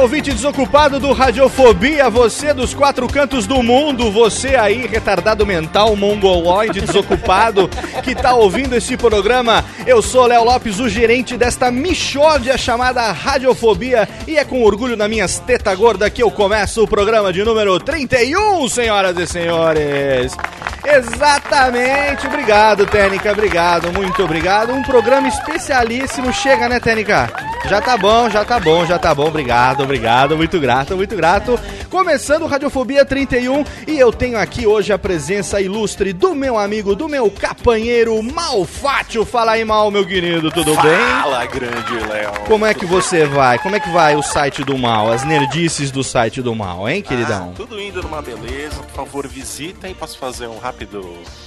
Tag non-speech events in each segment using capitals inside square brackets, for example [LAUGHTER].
Ouvinte desocupado do Radiofobia, você dos quatro cantos do mundo, você aí, retardado mental, mongoloide, desocupado, [LAUGHS] que tá ouvindo esse programa. Eu sou Léo Lopes, o gerente desta michórdia chamada Radiofobia, e é com orgulho na minhas teta gorda que eu começo o programa de número 31, senhoras e senhores. Exatamente, obrigado, Técnica, obrigado, muito obrigado. Um programa especialíssimo, chega, né, Técnica? Já tá bom, já tá bom, já tá bom, obrigado, obrigado, muito grato, muito grato. Começando Radiofobia 31 e eu tenho aqui hoje a presença ilustre do meu amigo, do meu capanheiro Malfátio. Fala aí, Mal, meu querido, tudo Fala, bem? Fala, grande Léo. Como é que você vai? Como é que vai o site do Mal? As nerdices do site do Mal, hein, queridão? Ah, tudo indo numa beleza. Por favor, visitem. Posso fazer um rápido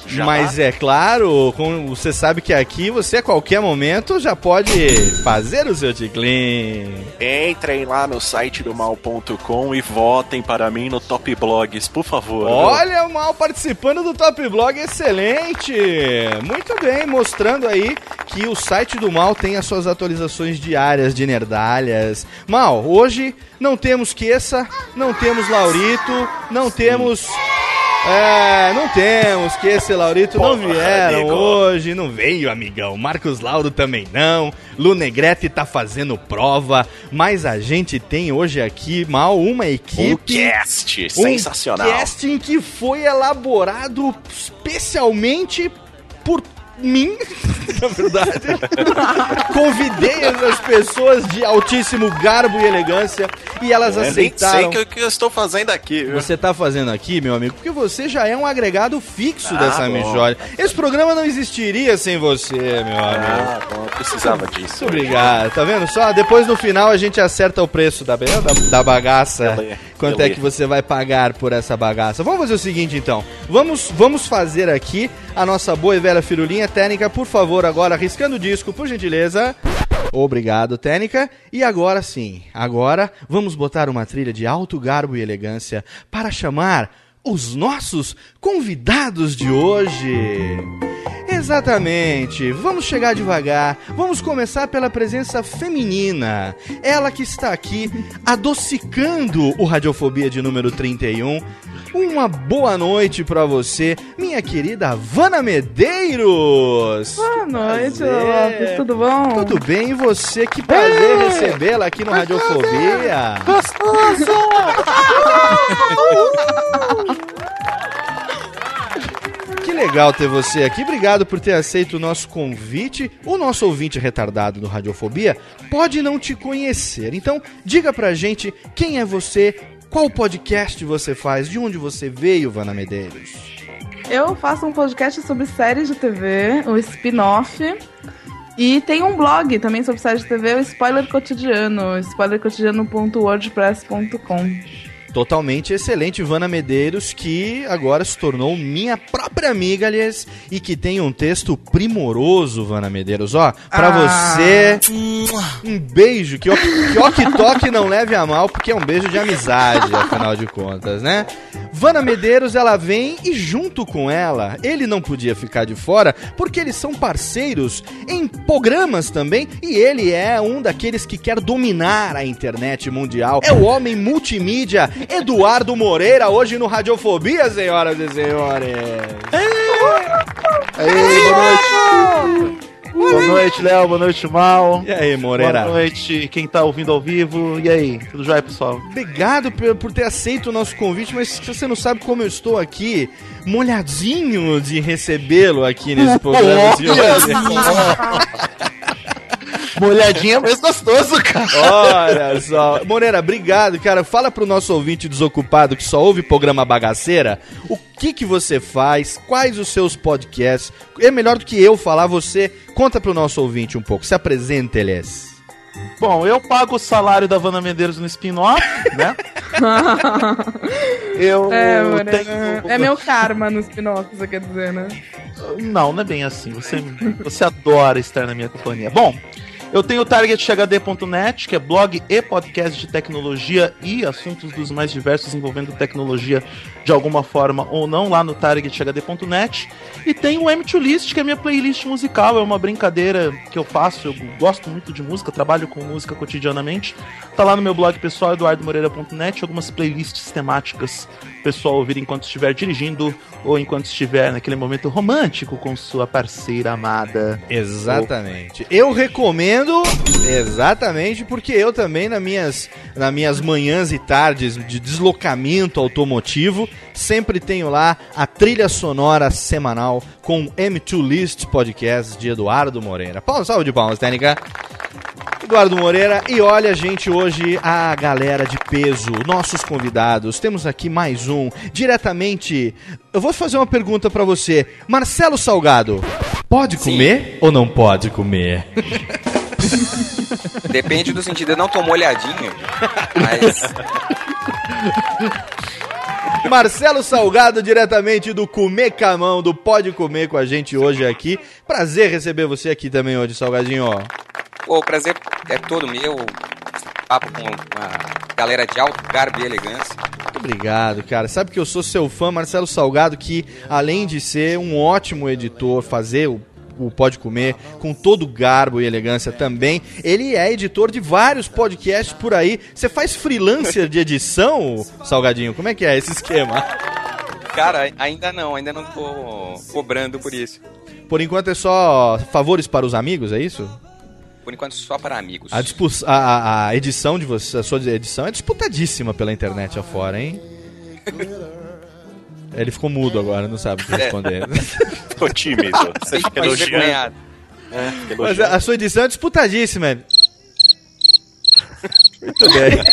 jabá? Mas é claro, com- você sabe que aqui você a qualquer momento já pode fazer o seu ticlin. Entrem lá no site do mal.com e votem para mim no Top Blogs, por favor. Olha o Mal participando do Top Blog, excelente! Muito bem, mostrando aí que o site do Mal tem as suas atualizações diárias de nerdalhas. Mal, hoje não temos Queça, não temos Laurito, não temos... É, não temos que esse Laurito não Porra, vieram amigo. hoje, não veio, amigão. Marcos Lauro também não. Lu Negrete tá fazendo prova, mas a gente tem hoje aqui, mal, uma Um equipe. cast Um sensacional. casting que foi elaborado especialmente por mim, [LAUGHS] na verdade. Convidei essas pessoas de altíssimo garbo e elegância e elas Eu nem aceitaram. sei o que, que eu estou fazendo aqui. viu? Você tá fazendo aqui, meu amigo, porque você já é um agregado fixo Ah, dessa mijória. Esse programa não existiria sem você, meu amigo. Ah, bom, eu precisava disso. Muito obrigado, tá vendo só? Depois no final a gente acerta o preço da, da, da bagaça. Beleza, Quanto é beleza. que você vai pagar por essa bagaça? Vamos fazer o seguinte então. Vamos, vamos fazer aqui a nossa boa e velha firulinha técnica, por favor, agora riscando o disco, por gentileza. Obrigado, técnica. E agora sim, agora vamos botar uma trilha de alto garbo e elegância para chamar os nossos convidados de hoje. Exatamente. Vamos chegar devagar. Vamos começar pela presença feminina. Ela que está aqui adocicando o Radiofobia de número 31. Uma boa noite pra você, minha querida Vana Medeiros. Boa noite, Prazer. Lopes, tudo bom? Tudo bem, e você? Que prazer recebê-la aqui no Radiofobia. Que [LAUGHS] que legal ter você aqui. Obrigado por ter aceito o nosso convite. O nosso ouvinte retardado do Radiofobia pode não te conhecer. Então, diga pra gente quem é você, qual podcast você faz, de onde você veio, Vana Medeiros. Eu faço um podcast sobre séries de TV, o spin-off. E tem um blog também sobre séries de TV, o Spoiler Cotidiano, spoilercotidiano.wordpress.com. Totalmente excelente, Vana Medeiros, que agora se tornou minha própria amiga, aliás, e que tem um texto primoroso, Vana Medeiros. Ó, pra Ah. você, um beijo, que o que que toque não leve a mal, porque é um beijo de amizade, afinal de contas, né? Vana Medeiros, ela vem e junto com ela, ele não podia ficar de fora, porque eles são parceiros em programas também, e ele é um daqueles que quer dominar a internet mundial. É o homem multimídia, Eduardo Moreira, hoje no Radiofobia, senhoras e senhores. Aí, boa noite. Boa noite, Léo. Boa noite, Mal. E aí, Moreira? Boa noite, quem tá ouvindo ao vivo. E aí, tudo jóia, pessoal? Obrigado por, ter aceito o nosso convite, mas você não sabe como eu estou aqui, molhadinho de recebê-lo aqui nesse [LAUGHS] programa. [LAUGHS] Molhadinha é mais gostoso, cara. Olha só. Moreira, obrigado, cara. Fala pro nosso ouvinte desocupado que só ouve programa bagaceira, o que que você faz, quais os seus podcasts. É melhor do que eu falar, você conta pro nosso ouvinte um pouco. Se apresenta, Elias. Bom, eu pago o salário da Vanna Medeiros no spin-off, né? [LAUGHS] Eu É, mano, tenho... é meu karma no spin-off, você quer dizer, né? Não, não é bem assim. Você, você adora estar na minha companhia. Bom, eu tenho o targethd.net, que é blog e podcast de tecnologia e assuntos dos mais diversos envolvendo tecnologia de alguma forma ou não, lá no targethd.net. E tem o M2List, que é minha playlist musical, é uma brincadeira que eu faço, eu gosto muito de música, trabalho com música cotidianamente. Tá lá no meu blog pessoal, eduardomoreira.net, algumas playlists temáticas pessoal ouvir enquanto estiver dirigindo ou enquanto estiver naquele momento romântico com sua parceira amada. Exatamente. Eu recomendo, exatamente, porque eu também, nas minhas, nas minhas manhãs e tardes de deslocamento automotivo, sempre tenho lá a trilha sonora semanal com M2 List Podcast de Eduardo Moreira. Palmas, salve de palmas, técnica. Eduardo Moreira, e olha, gente, hoje a galera de peso, nossos convidados. Temos aqui mais um, diretamente. Eu vou fazer uma pergunta pra você. Marcelo Salgado, pode comer ou não pode comer? [LAUGHS] [LAUGHS] Depende do sentido. Eu não tô molhadinho, mas Marcelo Salgado, diretamente do Comer Camão, do Pode Comer com a gente hoje aqui. Prazer receber você aqui também hoje, Salgadinho. ó. pô, o prazer é todo meu. Papo com uma galera de alto garbo e elegância. Muito obrigado, cara. Sabe que eu sou seu fã, Marcelo Salgado, que além de ser um ótimo editor, fazer o o Pode Comer com todo garbo e elegância também. Ele é editor de vários podcasts por aí. Você faz freelancer de edição, Salgadinho? Como é que é esse esquema? Cara, ainda não, ainda não tô cobrando por isso. Por enquanto é só favores para os amigos, é isso? Por enquanto, só para amigos. A, a- a edição de você, a sua edição é disputadíssima pela internet afora, hein? [LAUGHS] Ele ficou mudo agora, não sabe o que responder. [LAUGHS] Tô tímido. Você fica Mas elogiando. É, fica Mas elogiando. a, a sua edição é disputadíssima. Muito bem.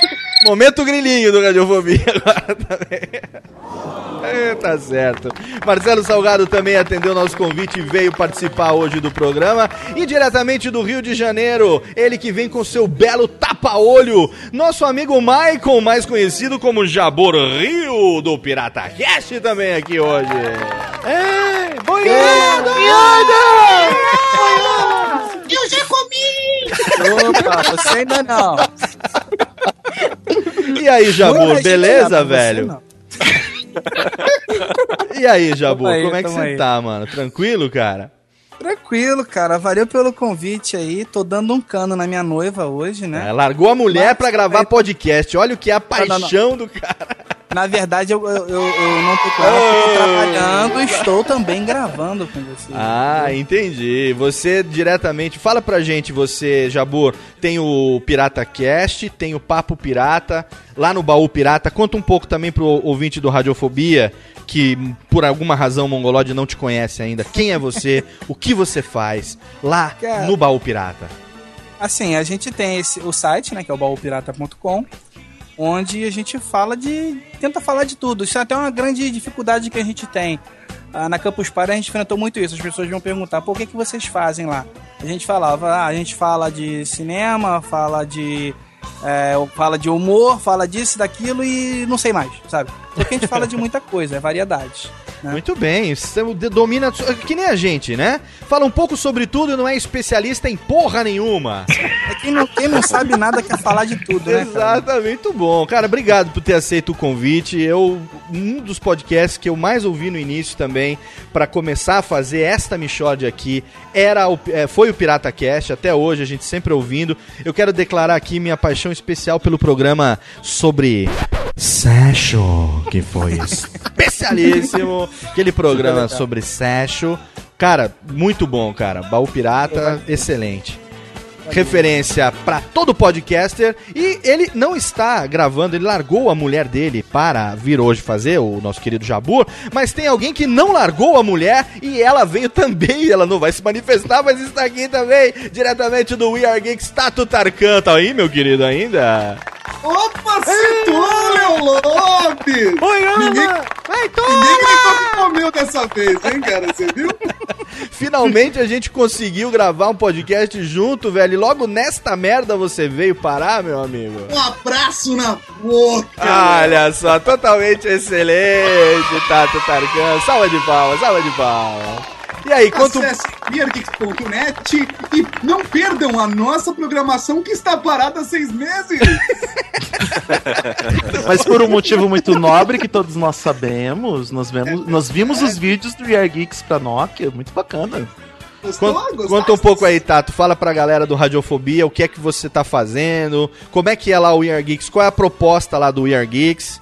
Momento grilinho do Radiofobia [LAUGHS] agora também. É, tá certo. Marcelo Salgado também atendeu nosso convite e veio participar hoje do programa. E diretamente do Rio de Janeiro, ele que vem com seu belo tapa-olho, nosso amigo Maicon, mais conhecido como Jabor Rio, do Pirata Cast, também aqui hoje. É, boiada! Opa, você ainda não. E aí, Jabur, gente beleza, velho? não. [LAUGHS] E aí, Jabur, aí, como é que você aí. tá, mano? Tranquilo, cara? Tranquilo, cara. Valeu pelo convite aí. Tô dando um cano na minha noiva hoje, né? É, largou a mulher Mas- pra gravar aí- podcast. Olha o que é a Não, não, não. paixão do cara. Na verdade, eu, eu, eu, eu não tô com ela, porque eu tô trabalhando e estou também gravando com você. Ah, entendi. Você diretamente. Fala pra gente, você, Jabur. Tem o Pirata Cast, tem o Papo Pirata, lá no Baú Pirata. Conta um pouco também pro ouvinte do Radiofobia, que por alguma razão o Mongolode não te conhece ainda. Quem é você? o que você faz lá Cara. no Baú Pirata? Assim, a gente tem esse, o site, né, que é o baúpirata.com, onde a gente fala de. tenta falar de tudo. Isso é até uma grande dificuldade que a gente tem. Ah, na Campus Party a gente enfrentou muito isso. As pessoas vão perguntar por que, que vocês fazem lá. A gente falava, ah, a gente fala de cinema, fala de. é, fala de humor, fala disso, daquilo e não sei mais, sabe? Porque a gente fala de muita coisa, é variedade. Né? Muito bem, você domina. Que nem a gente, né? Fala um pouco sobre tudo e não é especialista em porra nenhuma. É quem não, quem não sabe nada quer falar de tudo, né? Exatamente, muito bom. Cara, obrigado por ter aceito o convite. Eu um dos podcasts que eu mais ouvi no início também para começar a fazer esta Michord aqui era o, é, foi o Pirata Cast, até hoje a gente sempre ouvindo. Eu quero declarar aqui minha paixão especial pelo programa sobre Session, que foi [LAUGHS] especialíssimo. Aquele programa sobre Session. Cara, muito bom, cara. Baú Pirata, excelente referência para todo podcaster e ele não está gravando, ele largou a mulher dele para vir hoje fazer, o nosso querido Jabur, mas tem alguém que não largou a mulher e ela veio também, ela não vai se manifestar, mas está aqui também, diretamente do We Are Geeks, Tato Tarkan, tá aí, meu querido, ainda? Opa, citou, Léo Lopes! Oi, Ninguém, Vai, ninguém gritou que comeu dessa vez, hein, cara? Você viu? [LAUGHS] Finalmente a gente conseguiu gravar um podcast junto, velho, logo nesta merda você veio parar, meu amigo. Um abraço na boca! Olha só, totalmente excelente, Tato Tarkan. Salva de palmas, salva de palmas. E aí, quanto. Acesse e não perdam a nossa programação que está parada há seis meses! [LAUGHS] Mas por um motivo muito nobre que todos nós sabemos, nós, vemos, nós vimos os vídeos do We Are Geeks pra Nokia, muito bacana. Gostou? Conta, Gostaste? conta um pouco aí, Tato. Fala pra galera do Radiofobia o que é que você tá fazendo, como é que é lá o We Are Geeks, qual é a proposta lá do We Are Geeks.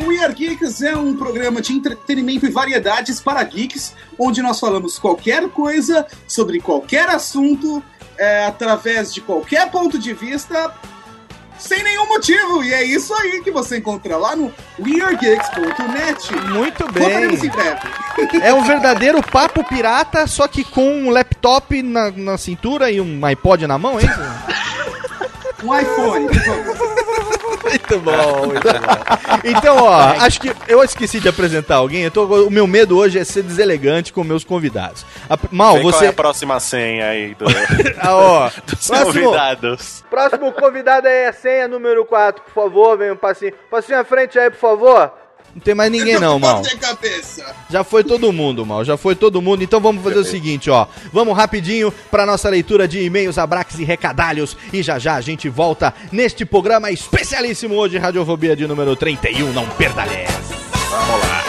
O We Are Geeks é um programa de entretenimento e variedades para geeks, onde nós falamos qualquer coisa sobre qualquer assunto, é, através de qualquer ponto de vista, sem nenhum motivo. E é isso aí que você encontra lá no WeAreGeeks.net. Muito bem. É um verdadeiro papo pirata, só que com um laptop na, na cintura e um iPod na mão, é isso? [LAUGHS] Um iPhone, por favor. Muito bom, [LAUGHS] muito bom. Então, ó, acho que eu esqueci de apresentar alguém. Eu tô, o meu medo hoje é ser deselegante com meus convidados. A- Mal, Vê qual é você. a próxima senha aí do, [LAUGHS] Ah, ó, [LAUGHS] dos próximo, convidados. próximo convidado aí é a senha número 4, por favor, vem um passinho. Passinho à frente aí, por favor. Não tem mais ninguém não, Mal. Já foi todo mundo, mal. Já foi todo mundo. Então vamos fazer o seguinte, ó. Vamos rapidinho para nossa leitura de e-mails, abraques e recadalhos. E já já a gente volta neste programa especialíssimo hoje, Radiofobia de número 31. Não perda essa. Vamos lá.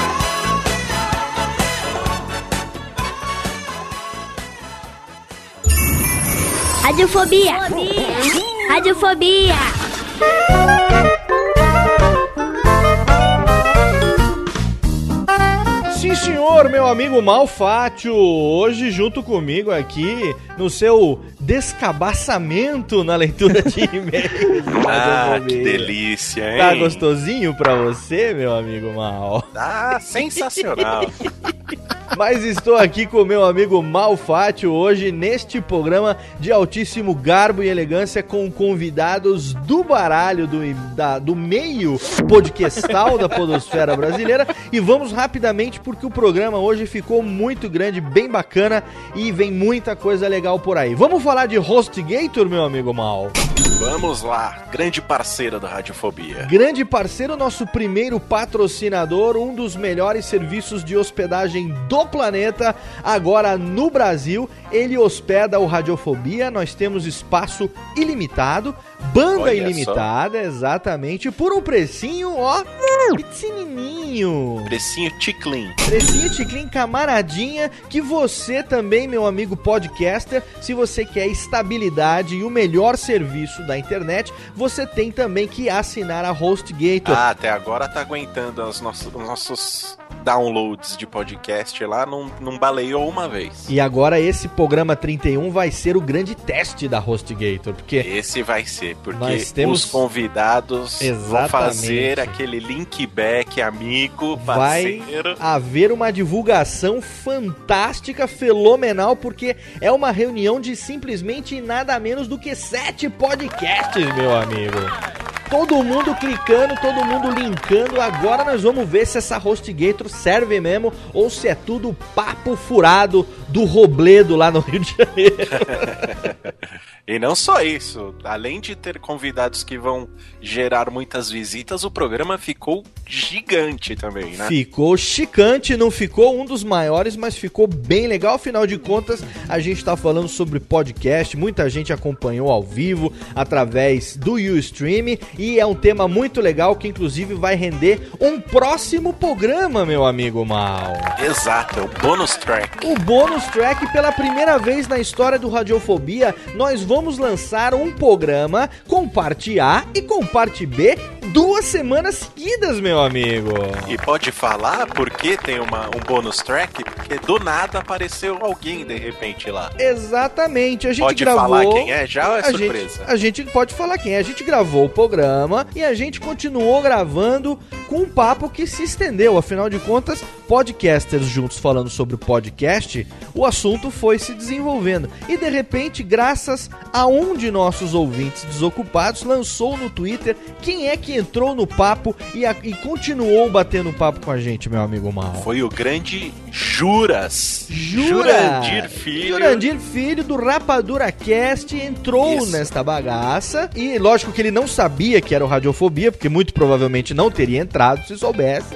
Radiofobia. Radiofobia. Sim, senhor, meu amigo Malfátio, hoje junto comigo aqui no seu descabaçamento na leitura de [LAUGHS] e-mails. do Ah, que delícia, hein? Tá gostosinho pra você, meu amigo Mal? [LAUGHS] Ah, sensacional. [LAUGHS] Mas estou aqui com o meu amigo Malfátio hoje neste programa de altíssimo garbo e elegância com convidados do baralho do, da- do meio podcastal da podosfera brasileira e vamos rapidamente porque o programa hoje ficou muito grande, bem bacana e vem muita coisa legal por aí. Vamos falar de HostGator, meu amigo Mal? Vamos lá, grande parceira da Radiofobia. Grande parceiro, nosso primeiro patrocinador, um dos melhores serviços de hospedagem do no planeta, agora no Brasil. Ele hospeda o Radiofobia. Nós temos espaço ilimitado, banda Olha ilimitada, exatamente, por um precinho, ó, pequenininho. Precinho Ticlin. Precinho Ticlin camaradinha, que você também, meu amigo podcaster, se você quer estabilidade e o melhor serviço da internet, você tem também que assinar a HostGator. Ah, até agora tá aguentando os nossos, os nossos downloads de podcast lá, não, não baleou uma vez. E agora esse programa 31 vai ser o grande teste da HostGator, porque Esse vai ser, porque temos- os convidados vão Exatamente. fazer aquele link back amigo, vai parceiro. haver uma divulgação fantástica, fenomenal, porque é uma reunião de simplesmente nada menos do que sete podcasts, meu amigo. Todo mundo clicando, todo mundo linkando. Agora nós vamos ver se essa HostGator serve mesmo ou se é tudo papo furado do Robledo lá no Rio de Janeiro. [LAUGHS] E não só isso, além de ter convidados que vão gerar muitas visitas, o programa ficou gigante também, né? Ficou chicante, não ficou um dos maiores, mas ficou bem legal. Afinal de contas, a gente tá falando sobre podcast, muita gente acompanhou ao vivo através do Ustream e é um tema muito legal que inclusive vai render um próximo programa, meu amigo Mal. Exato, é o bonus track. O bônus track, pela primeira vez na história do Radiofobia, nós vamos lançar um programa com parte A e com parte B duas semanas seguidas, meu amigo. E pode falar porque tem uma, um bonus track? Porque do nada apareceu alguém de repente lá. Exatamente, a gente Pode gravou. falar quem é já ou é a surpresa? Gente, a gente pode falar quem é. A gente gravou o programa e a gente continuou gravando com um papo que se estendeu. Afinal de contas, podcasters juntos falando sobre podcast, o assunto foi se desenvolvendo. E de repente, graças a um de nossos ouvintes desocupados, lançou no Twitter quem é que entrou no papo e, a- e continuou batendo papo com a gente, meu amigo Mal. Foi o grande Juras. Jura? Jurandir Filho. Jurandir Filho do Rapadura Cast entrou Isso. nesta bagaça. E lógico que ele não sabia que era o Radiofobia, porque muito provavelmente não teria entrado se soubesse.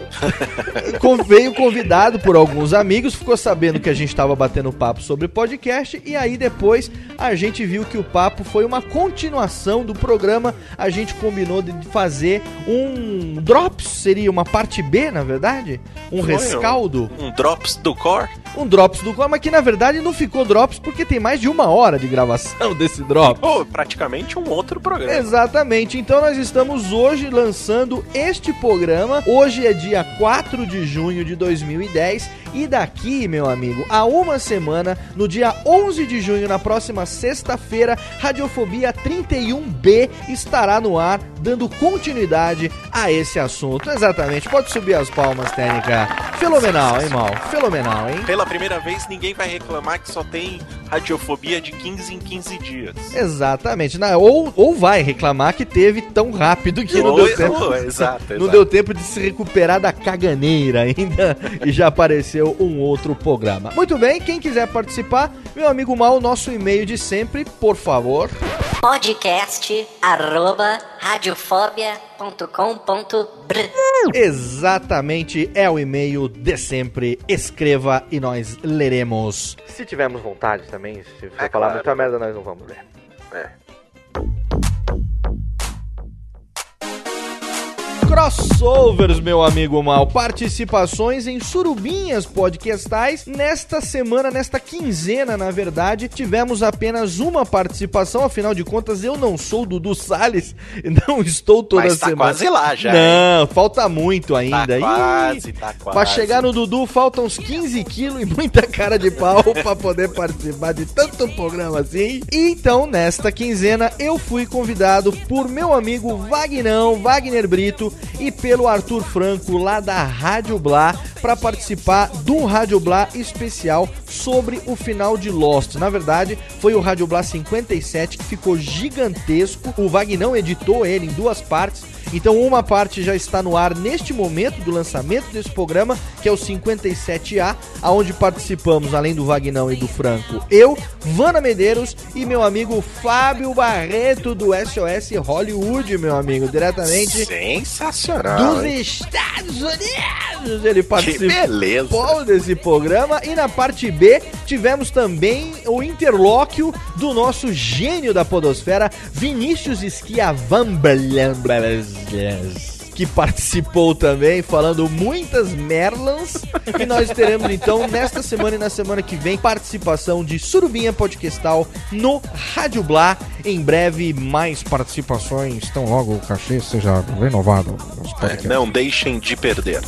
[LAUGHS] Veio convidado por alguns amigos, ficou sabendo que a gente estava batendo papo sobre podcast. E aí depois a gente viu que o papo foi uma continuação do programa. A gente combinou de fazer um Drops, seria uma parte B, na verdade? Um Foi, rescaldo. Um Drops do Core. Um Drops do Core, mas que na verdade não ficou Drops porque tem mais de uma hora de gravação [LAUGHS] desse Drops. Pô, praticamente um outro programa. Exatamente, então nós estamos hoje lançando este programa. Hoje é dia 4 de junho de 2010 e daqui, meu amigo, a uma semana, no dia 11 de junho, na próxima sexta-feira, Radiofobia 31B estará no ar, dando continuidade a esse assunto. Exatamente, pode subir as palmas, técnica. Fenomenal, hein, Mal? Fenomenal, hein? Pela primeira vez, ninguém vai reclamar que só tem radiofobia de 15 em 15 dias. Exatamente. Não, ou, ou vai reclamar que teve tão rápido que não Ou- deu tempo. ou- [LAUGHS] exato, Não exato. deu tempo de se recuperar da caganeira ainda [LAUGHS] e já apareceu um outro programa. Muito bem, quem quiser participar, meu amigo Mal, nosso e-mail de sempre, por favor. Podcast arroba radiofobia.com.br Exatamente, é o e-mail de sempre. Escreva e nós leremos. Se tivermos vontade também, se for falar muita merda, nós não vamos ler. É. Crossovers, meu amigo Mal. Participações em surubinhas podcastais. Nesta semana, nesta quinzena, na verdade, tivemos apenas uma participação. Afinal de contas, eu não sou o Dudu Salles. Não estou toda Mas tá semana. quase lá já, Não, falta muito ainda. Tá Ih, quase, tá quase. Pra chegar no Dudu, faltam uns 15 quilos e muita cara de pau [LAUGHS] pra poder participar de tanto programa assim. Então, nesta quinzena, eu fui convidado por meu amigo Vagnão, Wagner Brito, e pelo Arthur Franco, lá da Rádio Blá, pra participar um Rádio Blá especial sobre o final de Lost. Na verdade, foi o Rádio Blá 57 que ficou gigantesco. O Vagnão editou ele em duas partes. Então uma parte já está no ar neste momento do lançamento desse programa, que é o 57A, aonde participamos além do Vagnão e do Franco, eu, Vana Medeiros e meu amigo Fábio Barreto do SOS Hollywood, meu amigo, diretamente Sensacional. dos? Estados Unidos. ele participou desse programa. E na parte B tivemos também o interlóquio do nosso gênio da podosfera, Vinícius Schiavamblamblas que participou também, falando muitas merlans. E nós teremos então, nesta semana e na semana que vem, participação de Surubinha Podcastal no Rádio Blá. Em breve, mais participações. Então logo o cachê seja renovado. É, não deixem de perder.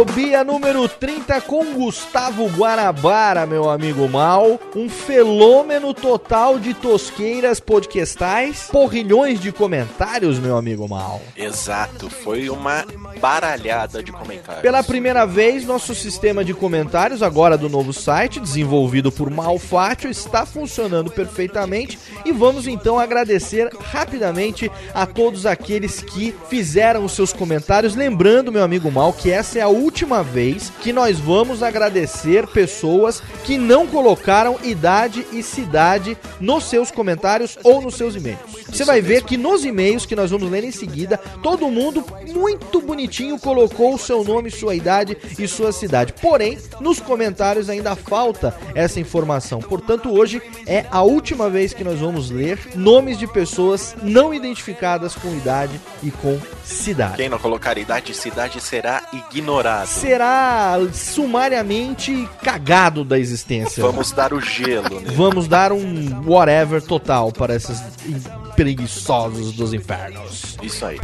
Radiofobia número 30 com Gustavo Guanabara, meu amigo Mal. Um fenômeno total de tosqueiras podcastais, porrilhões de comentários, meu amigo Mal. Exato, foi uma baralhada de comentários. Pela primeira vez, nosso sistema de comentários, agora do novo site, desenvolvido por Malfátio, está funcionando perfeitamente e vamos então agradecer rapidamente a todos aqueles que fizeram os seus comentários. Lembrando, meu amigo Mal, que essa é a última vez que nós vamos agradecer pessoas que não colocaram idade e cidade nos seus comentários ou nos seus e-mails. Você vai ver que nos e-mails que nós vamos ler em seguida, todo mundo muito bonitinho colocou o seu nome, sua idade e sua cidade. Porém, nos comentários ainda falta essa informação. Portanto, hoje é a última vez que nós vamos ler nomes de pessoas não identificadas com idade e com cidade. Quem não colocar idade e cidade será ignorado. Será sumariamente cagado da existência. Vamos dar o gelo, né? Vamos dar um whatever total para esses preguiçosos dos infernos. Isso aí.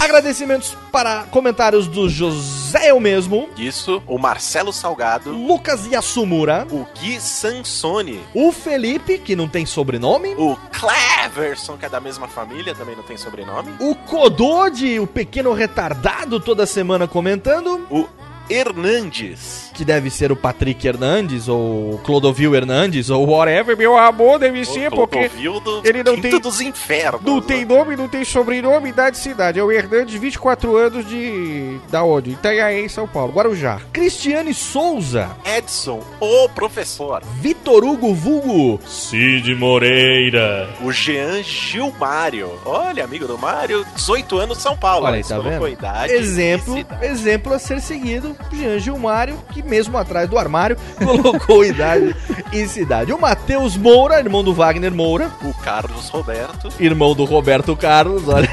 Agradecimentos para comentários do José eu mesmo, Isso, o Marcelo Salgado, Lucas Yasumura, o Gui Sansoni, o Felipe, que não tem sobrenome, o Cleverson, que é da mesma família, também não tem sobrenome, o Codode, o pequeno retardado, toda semana comentando, o Hernandes, que deve ser o Patrick Hernandes, ou Clodovil Hernandes, ou whatever, meu amor, deve ser, porque Clodovil do ele não tem- dos Infernos. não tem nome, não tem sobrenome, idade e cidade. É o Hernandes, 24 anos de... da onde? Itanhaém, São Paulo, Guarujá. Cristiane Souza, Edson, o professor, Vitor Hugo Vulgo, Cid Moreira. o Jean Gilmário. Olha, amigo do Mário, 18 anos, São Paulo. Olha aí, tá vendo? idade Exemplo, exemplo a ser seguido, Jean Gilmário, que mesmo atrás do armário [LAUGHS] colocou idade e cidade. O Matheus Moura, irmão do Wagner Moura, O Carlos Roberto. irmão do Roberto Carlos, olha,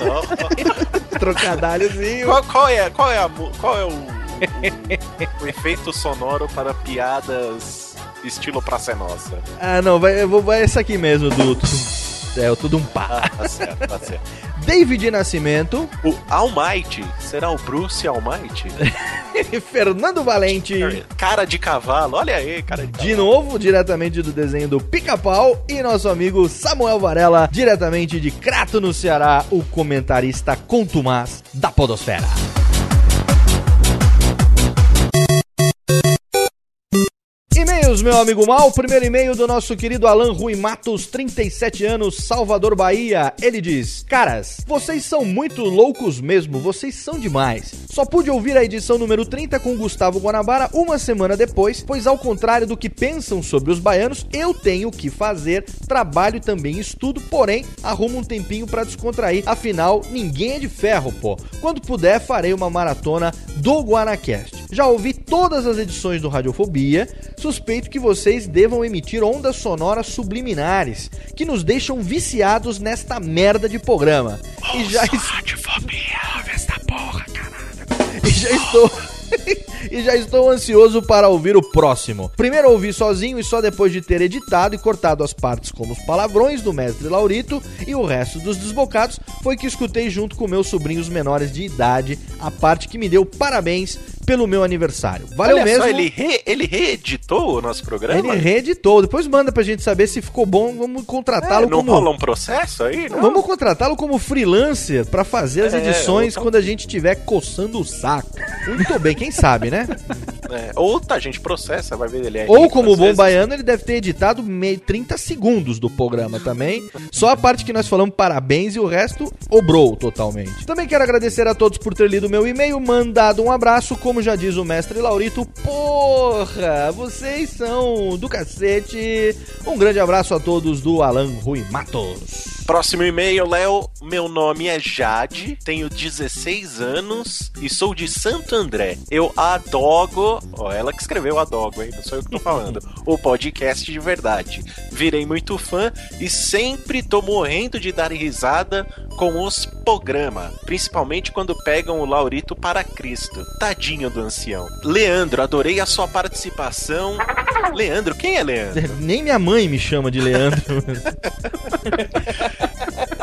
Ó, [LAUGHS] trocadalhozinho. qual, qual é, qual é, a, qual é o, o- o efeito sonoro para piadas estilo Praça é Nossa? Ah, não, vai, eu vou, vai esse aqui mesmo, do. É, tudo um pá. Ah, tá certo, tá certo. David Nascimento, O Almighty, será o Bruce Almighty? [LAUGHS] Fernando Valente, Cara de cavalo, olha aí, cara de cavalo. de novo, diretamente do desenho do Pica-Pau, e nosso amigo Samuel Varela, diretamente de Crato, no Ceará, o comentarista contumaz da Podosfera. Meu amigo Mal. Primeiro e-mail do nosso querido Alan Rui Matos, 37 anos, Salvador, Bahia. Ele diz: Caras, vocês são muito loucos mesmo, vocês são demais. Só pude ouvir a edição número 30 com Gustavo Guanabara uma semana depois, pois ao contrário do que pensam sobre os baianos, eu tenho que fazer, trabalho também estudo, porém, arrumo um tempinho pra descontrair. Afinal, ninguém é de ferro, pô. Quando puder, farei uma maratona do Guanacast. Já ouvi todas as edições do Radiofobia, suspeito que vocês devam emitir ondas sonoras subliminares, que nos deixam viciados nesta merda de programa. E já e já estou [LAUGHS] e já estou ansioso para ouvir o próximo. Primeiro ouvi sozinho e só depois de ter editado e cortado as partes como os palavrões do mestre Laurito e o resto dos desbocados foi que escutei junto com meus sobrinhos menores de idade a parte que me deu parabéns pelo meu aniversário. Valeu Olha mesmo. só, ele, re- ele reeditou o nosso programa? Ele reeditou. Depois manda pra gente saber se ficou bom. Vamos contratá-lo É, não como. rola um processo aí? Não? Vamos contratá-lo como freelancer pra fazer as É, edições então- quando a gente estiver coçando o saco. Muito bem, quem sabe, né? É, ou tá, a gente processa, vai ver ele é Ou como bom baiano, ele deve ter editado meio 30 segundos do programa também. Só a parte que nós falamos parabéns e o resto obrou totalmente. Também quero agradecer a todos por ter lido meu e-mail, mandado um abraço, como já diz o mestre Laurito. Porra, vocês são do cacete. Um grande abraço a todos do Alan Rui Matos. Próximo e-mail, Léo. Meu nome é Jade, tenho 16 anos e sou de Santo André. Eu adogo, ó, ela que escreveu adogo, hein? Não sou eu que tô falando. o podcast de verdade. Virei muito fã e sempre tô morrendo de dar risada com os programas, principalmente quando pegam o Laurito para Cristo. Tadinho do ancião. Leandro, adorei a sua participação. Leandro, quem é Leandro? Nem minha mãe me chama de Leandro. [LAUGHS]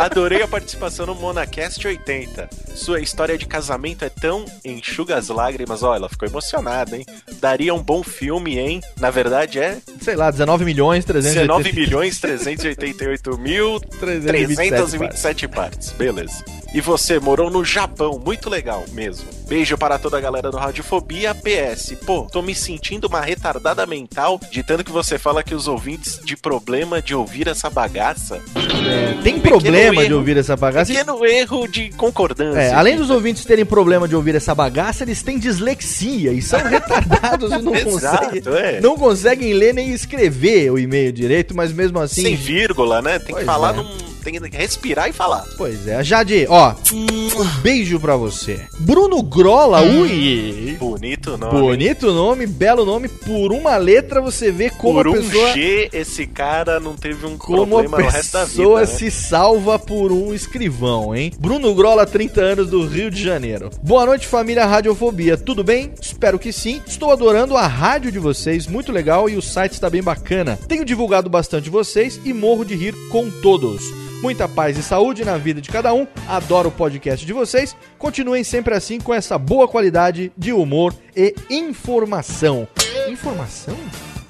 Adorei a participação no Monacast 80. Sua história de casamento é tão enxuga as lágrimas. Ó, ela ficou emocionada, hein? Daria um bom filme, hein? Na verdade é Sei lá, 19 milhões 380. 19 milhões 388 mil 327 partes. Beleza. E você morou no Japão, muito legal mesmo. Beijo para toda a galera do Radiofobia. PS, pô, tô me sentindo uma retardada mental de tanto que você fala que os ouvintes de problema de ouvir essa bagaça. É, tem Pequeno problema de erro. ouvir essa bagaça. Pequeno erro de concordância. É, além dos ouvintes terem problema de ouvir essa bagaça, eles têm dislexia e são retardados e [LAUGHS] não Exato, conseguem, é. não conseguem ler nem escrever o e-mail direito, mas mesmo assim. Sem vírgula, né? Tem que falar é. num. Tem que respirar e falar. Pois é, Jade, ó, um beijo pra você. Bruno Grola, ui! Bonito nome. Bonito nome, belo nome. Por uma letra você vê como Por a um pessoa. G, esse cara não teve um Como problema a no resto da vida. pessoa né? se salva por um escrivão, hein? Bruno Grola, 30 anos do Rio de Janeiro. Boa noite, família Radiofobia. Tudo bem? Espero que sim. Estou adorando a rádio de vocês, muito legal e o site está bem bacana. Tenho divulgado bastante vocês e morro de rir com todos. Muita paz e saúde na vida de cada um. Adoro o podcast de vocês. Continuem sempre assim com essa boa qualidade de humor e informação. Informação?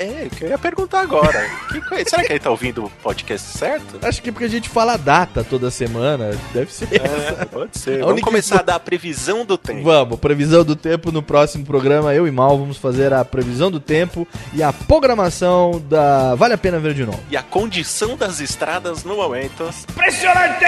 É, que eu ia perguntar agora. Que coisa- Será que ele tá ouvindo o podcast certo? Acho que porque a gente fala a data toda semana. Deve ser. É, pode ser. A Vamos começar info- a dar a previsão do tempo. Vamos, previsão do tempo no próximo programa. Eu e Mal vamos fazer a previsão do tempo e a programação da Vale a Pena Ver de Novo. E a condição das estradas no momento. Impressionante!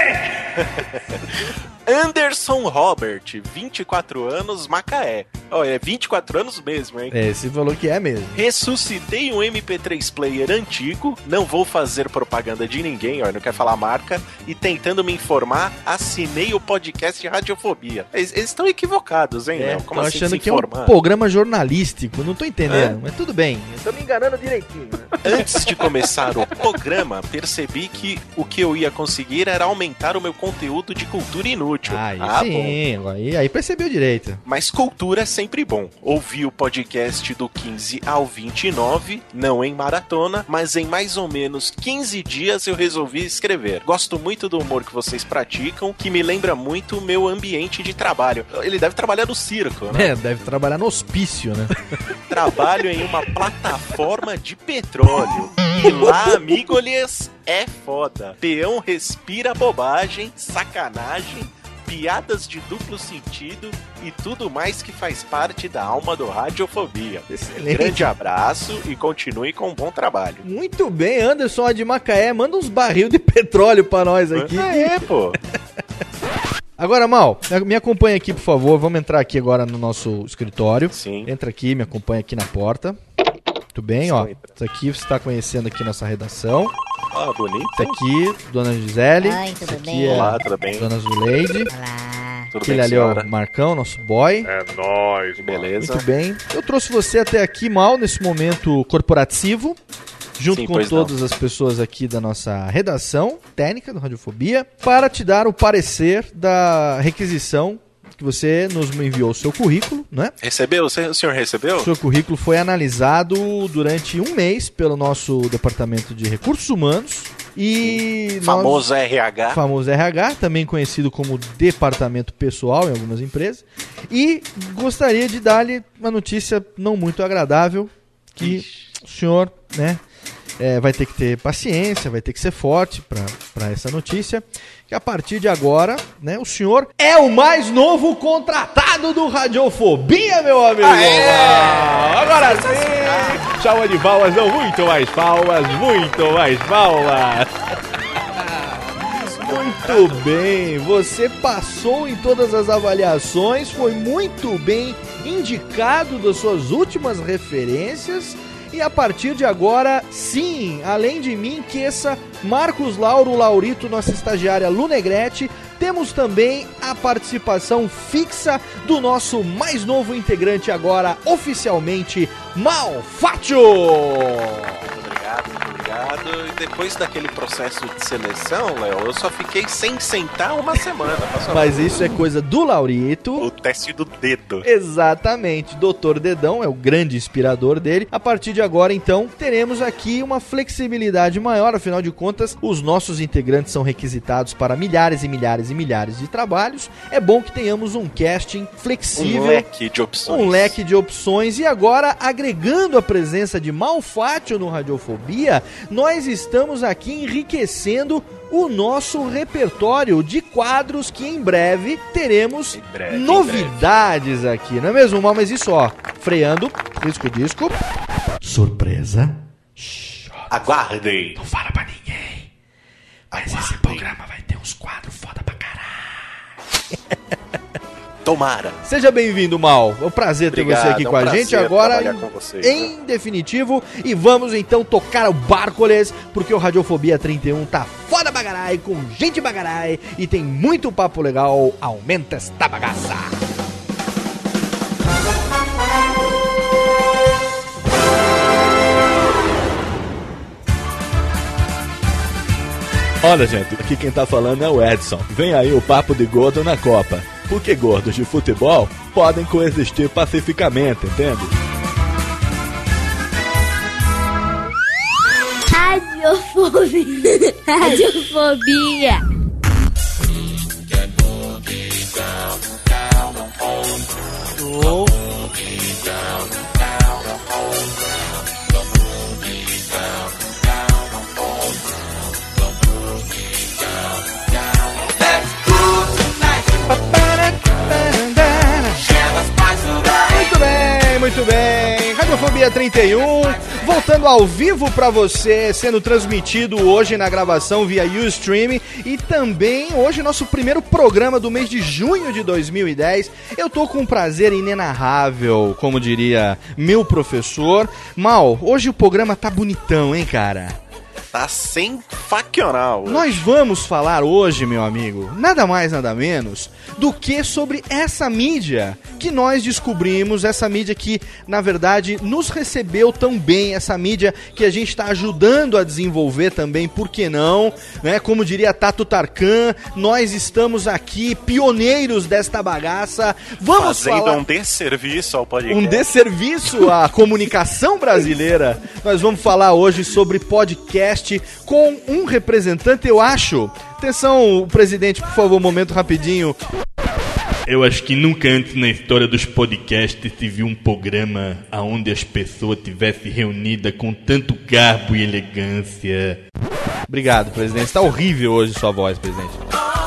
[LAUGHS] Anderson Robert, 24 anos, Macaé. Olha, é 24 anos mesmo, hein? É, você falou que é mesmo. Ressuscitei um MP3 player antigo, não vou fazer propaganda de ninguém, ó, não quer falar marca, e tentando me informar, assinei o podcast Radiofobia. Eles eles estão equivocados, hein, É, tô Como assim achando que é um informar? programa jornalístico. Não tô entendendo, É? mas tudo bem. Eu tô me enganando direitinho. né? [LAUGHS] Antes de começar o programa, percebi que o que eu ia conseguir era aumentar o meu conteúdo de cultura inútil. Aí Ah, bom. sim, aí, aí percebeu direito. Mas cultura é sempre bom. Ouvi o podcast do 15 ao 29, não em maratona, mas em mais ou menos 15 dias eu resolvi escrever. Gosto muito do humor que vocês praticam, que me lembra muito o meu ambiente de trabalho. Ele deve trabalhar no circo, né? É, deve trabalhar no hospício, né? [LAUGHS] Trabalho em uma plataforma de petróleo. E lá, amigolhas, é foda. Peão respira bobagem, sacanagem, piadas de duplo sentido e tudo mais que faz parte da alma do Radiofobia. Excelente. Grande abraço e continue com um bom trabalho. Muito bem, Anderson de Macaé, manda uns barril de petróleo pra nós aqui. Ah, é, pô. [LAUGHS] Agora, Mal, me acompanha aqui, por favor. Vamos entrar aqui agora no nosso escritório. Sim. Entra aqui, me acompanha aqui na porta. Muito bem, ó. Isso aqui você está conhecendo aqui nossa redação. Ah, bonito. Isso aqui, Dona Gisele. Oi, Isso tudo aqui bem? é Olá, tudo bem? Dona Zuleide. Olá. Tudo Aquele bem, ali senhora? o Marcão, nosso boy. É nóis, Beleza. Muito bem. Eu trouxe você até aqui, Mal, nesse momento corporativo. Junto Sim, com todas as pessoas aqui da nossa redação técnica do Radiofobia, para te dar o parecer da requisição que você nos enviou o seu currículo, né? Recebeu? O senhor recebeu? O seu currículo foi analisado durante um mês pelo nosso departamento de recursos humanos e nós- Famoso RH. famoso RH, também conhecido como departamento pessoal em algumas empresas. E gostaria de dar-lhe uma notícia não muito agradável que o senhor, né, é, vai ter que ter paciência, vai ter que ser forte para essa notícia. Que a partir de agora, né, o senhor é o mais novo contratado do Radiofobia, meu amigo! Ah, agora sim! Salva de palmas, não, muito mais palmas, muito mais palmas! Muito bem, você passou em todas as avaliações, foi muito bem indicado das suas últimas referências. E a partir de agora, sim, além de mim, Queça, Marcos Lauro Laurito, nossa estagiária Lunegrete, temos também a participação fixa do nosso mais novo integrante agora, oficialmente, Malfátio! Obrigado. E depois daquele processo de seleção, Léo, eu só fiquei sem sentar uma semana. Mas isso é coisa do Laurito. O teste do dedo. Exatamente, Doutor Dedão é o grande inspirador dele. A partir de agora, então, teremos aqui uma flexibilidade maior, afinal de contas, os nossos integrantes são requisitados para milhares e milhares e milhares de trabalhos. É bom que tenhamos um casting flexível, Um leque de opções. um leque de opções e agora agregando a presença de Malfátio no Radiofobia, nós estamos aqui enriquecendo o nosso repertório de quadros que em breve teremos breve, em novidades aqui, não é mesmo, Mal? Mas isso, ó, freando, disco, disco. Surpresa. Aguardem. Não fala pra ninguém. Mas esse programa vai ter uns quadros foda pra caralho. [LAUGHS] Tomara. Seja bem-vindo, Mal. É um prazer ter Obrigado, você aqui é um com a gente agora, trabalhar em, com vocês, em definitivo. E vamos então tocar o Barcoles, porque o Radiofobia 31 tá foda bagarai, com gente bagarai e tem muito papo legal. Aumenta esta bagaça. Olha, gente, aqui quem tá falando é o Edson. Vem aí o papo de gordo na Copa. Porque gordos de futebol podem coexistir pacificamente, entende? Radiofobia. Radiofobia. Muito muito bem. Radiofobia 31, voltando ao vivo pra você, sendo transmitido hoje na gravação via Ustream e também hoje nosso primeiro programa do mês de junho de 2010. Eu tô com um prazer inenarrável, como diria meu professor. Mal, hoje o programa tá bonitão, hein, cara? Tá sensacional. Nós vamos falar hoje, meu amigo, nada mais nada menos do que sobre essa mídia que nós descobrimos, essa mídia que, na verdade, nos recebeu tão bem, essa mídia que a gente está ajudando a desenvolver também, por que não? Né? Como diria Tato Tarkan, nós estamos aqui, pioneiros desta bagaça. Vamos Fazendo falar um desserviço ao podcast. um desserviço à comunicação brasileira. Nós vamos falar hoje sobre podcast com um representante, eu acho. Atenção, presidente, por favor, um momento rapidinho. Eu acho que nunca antes na história dos podcasts se viu um programa onde as pessoas tivessem reunidas com tanto garbo e elegância. Obrigado, presidente. Está horrível hoje sua voz, presidente.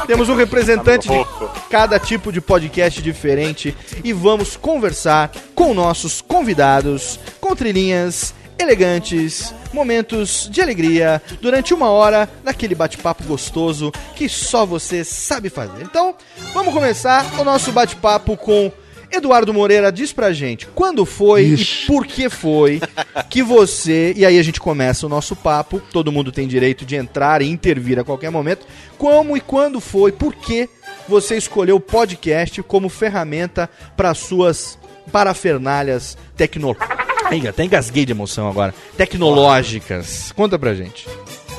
Temos um representante de cada tipo de podcast diferente e vamos conversar com nossos convidados com trilhinhas elegantes, momentos de alegria durante uma hora daquele bate-papo gostoso que só você sabe fazer. Então, vamos começar o nosso bate-papo com Eduardo Moreira. Diz pra gente quando foi e por que foi que você. E aí a gente começa o nosso papo. Todo mundo tem direito de entrar e intervir a qualquer momento. Como e quando foi, por que você escolheu o podcast como ferramenta para suas parafernálias tecnológicas? Ai, até engasguei de emoção agora. Tecnológicas. Conta pra gente.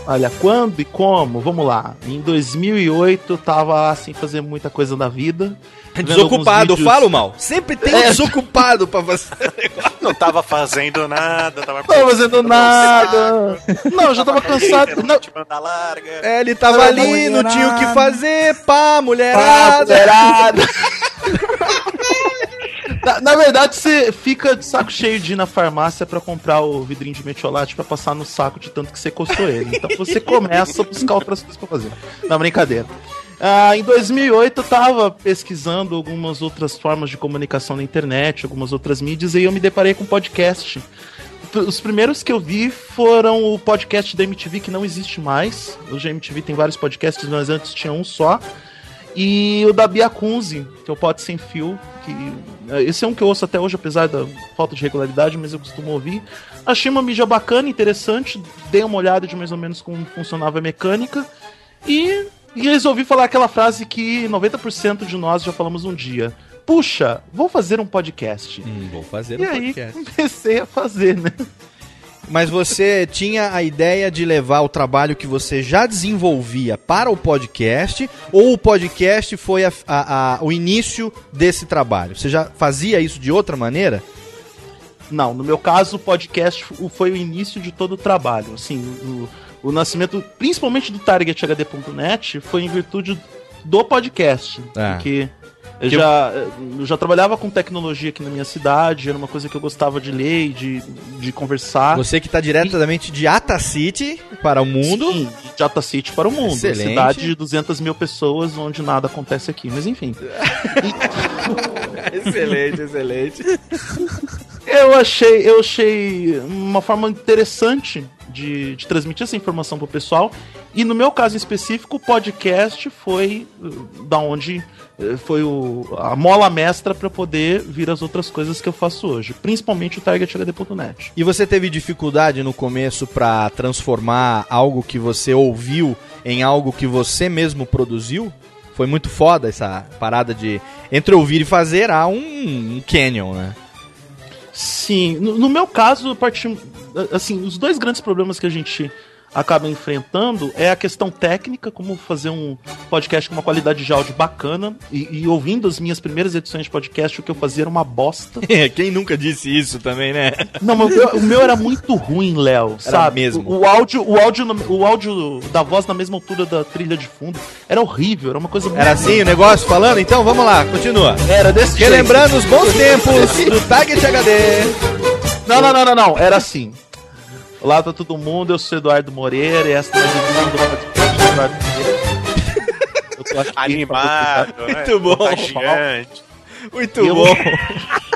Olha, quando e como? Vamos lá. Em 2008 eu tava sem fazer muita coisa na vida. vendo Desocupado, eu vídeos- falo mal. Sempre tem um É. desocupado pra [LAUGHS] você. Não tava fazendo nada, tava Não tava fazendo nada. Não, eu já tava cansado. Não, larga. É, ele tava ali, não tinha o que fazer, pá, mulherada. mulherada. [LAUGHS] Na, na verdade, você fica de saco cheio de ir na farmácia pra comprar o vidrinho de metiolate pra passar no saco de tanto que você costou ele. Então você começa a buscar outras coisas pra fazer. Na brincadeira. Ah, em 2008 eu tava pesquisando algumas outras formas de comunicação na internet, algumas outras mídias, e eu me deparei com podcast. Os primeiros que eu vi foram o podcast da MTV, que não existe mais. Hoje a MTV tem vários podcasts, mas antes tinha um só. E o da Bia Kunze, que é o Pote Sem Fio, que eh, esse é um que eu ouço até hoje, apesar da falta de regularidade, mas eu costumo ouvir. Achei uma mídia bacana, interessante, dei uma olhada de mais ou menos como funcionava a mecânica e, e resolvi falar aquela frase que 90% de nós já falamos um dia. Puxa, vou fazer um podcast. vou fazer e aí [LAUGHS] comecei a fazer, né? Mas você tinha a ideia de levar o trabalho que você já desenvolvia para o podcast, ou o podcast foi a- a- a- o início desse trabalho? Você já fazia isso de outra maneira? Não, no meu caso, o podcast foi o início de todo o trabalho. Assim, o, o nascimento, principalmente do TargetHD.net, foi em virtude do podcast. Ah. Porque eu eu- já, eu já trabalhava com tecnologia aqui na minha cidade, era uma coisa que eu gostava de ler e de, de conversar. Você que está diretamente de Atacity para o mundo. Sim, de Ata City para o mundo. Excelente. Cidade de 200 mil pessoas onde nada acontece aqui. Mas enfim. [LAUGHS] excelente, excelente. Eu achei, eu achei uma forma interessante de, de transmitir essa informação pro pessoal. E no meu caso específico, o podcast foi uh, da onde uh, foi o, a mola mestra para poder vir as outras coisas que eu faço hoje, principalmente o TargetHD.net. E você teve dificuldade no começo para transformar algo que você ouviu em algo que você mesmo produziu? Foi muito foda essa parada de entre ouvir e fazer há um, um canyon, né? Sim, no, no meu caso, parti, assim, os dois grandes problemas que a gente acaba enfrentando é a questão técnica, como fazer um podcast com uma qualidade de áudio bacana. E, e ouvindo as minhas primeiras edições de podcast, o que eu fazia era uma bosta. [LAUGHS] Quem nunca disse isso também, né? Não, mas o meu, o meu era muito ruim, Léo, sabe? mesmo. O, o áudio, o áudio, o áudio da voz na mesma altura da trilha de fundo era horrível, era uma coisa Era assim o negócio falando? Então vamos lá, continua. Era desse Relembrando jeito. os bons tempos do Target HD. Não, não, não, não, não. Era assim. Olá pra todo mundo, eu sou Eduardo Moreira e essa é edição do Eduardo Moreira. [LAUGHS] Animado, né? Muito bom. Contagiante. Muito Eu- [LAUGHS]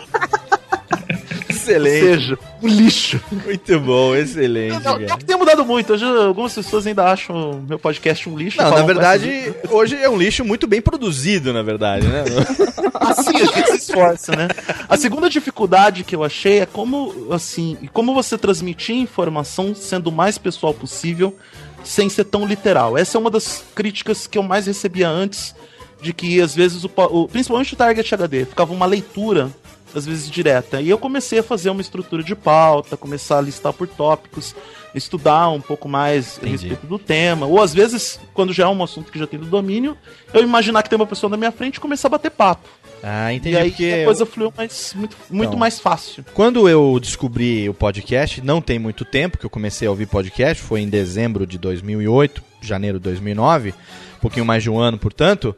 bom. Ou excelente. seja, um lixo. Muito bom, excelente. Não, não que tenha mudado muito. Hoje algumas pessoas ainda acham meu podcast um lixo. Não, na verdade, hoje é um lixo muito bem produzido, na verdade, né? [LAUGHS] Assim, a gente se esforça, né? A segunda dificuldade que eu achei é como, assim, como você transmitir informação sendo o mais pessoal possível, sem ser tão literal. Essa é uma das críticas que eu mais recebia antes, de que às vezes, o, o- principalmente o Target HD, ficava uma leitura, às vezes direta. E eu comecei a fazer uma estrutura de pauta, começar a listar por tópicos, estudar um pouco mais a respeito do tema. Ou às vezes, quando já é um assunto que já tem do domínio, eu imaginar que tem uma pessoa na minha frente e começar a bater papo. Ah, entendi. E aí porque a coisa fluiu mais, muito, muito Então. mais fácil. Quando eu descobri o podcast, não tem muito tempo que eu comecei a ouvir podcast, foi em dezembro de 2008, janeiro de 2009, um pouquinho mais de um ano, portanto.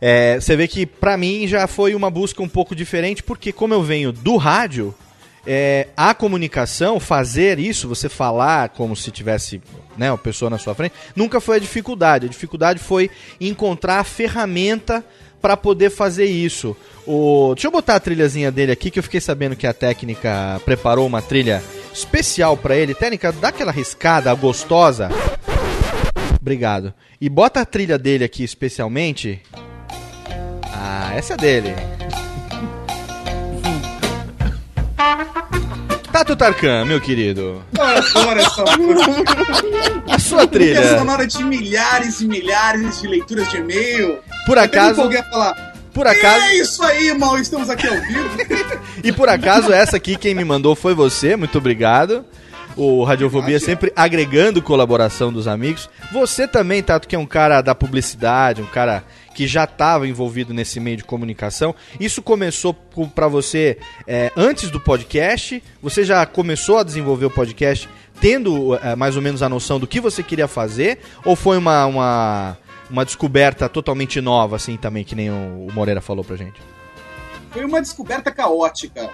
É, você vê que pra mim já foi uma busca um pouco diferente, porque como eu venho do rádio, é, a comunicação, fazer isso, você falar como se tivesse né, uma pessoa na sua frente, nunca foi a dificuldade. A dificuldade foi encontrar a ferramenta para poder fazer isso. O... Deixa eu botar a trilhazinha dele aqui, que eu fiquei sabendo que a técnica preparou uma trilha especial para ele. Técnica, dá aquela riscada gostosa. Obrigado. E bota a trilha dele aqui especialmente. Ah, essa é dele. Tato Tarkan, meu querido. Ora, ora essa música. A sua trilha. Trilha sonora de milhares e milhares de leituras de e-mail. Por acaso- falar. Por acaso- É isso aí, mal, estamos aqui ao vivo. [LAUGHS] E por acaso, essa aqui quem me mandou foi você, muito obrigado. O Radiofobia sempre agregando colaboração dos amigos. Você também, Tato, que é um cara da publicidade, um cara que já estava envolvido nesse meio de comunicação. Isso começou para você é, antes do podcast? Você já começou a desenvolver o podcast tendo é, mais ou menos a noção do que você queria fazer? Ou foi uma, uma, uma descoberta totalmente nova, assim, também, que nem o, Moreira falou pra gente? foi uma descoberta caótica.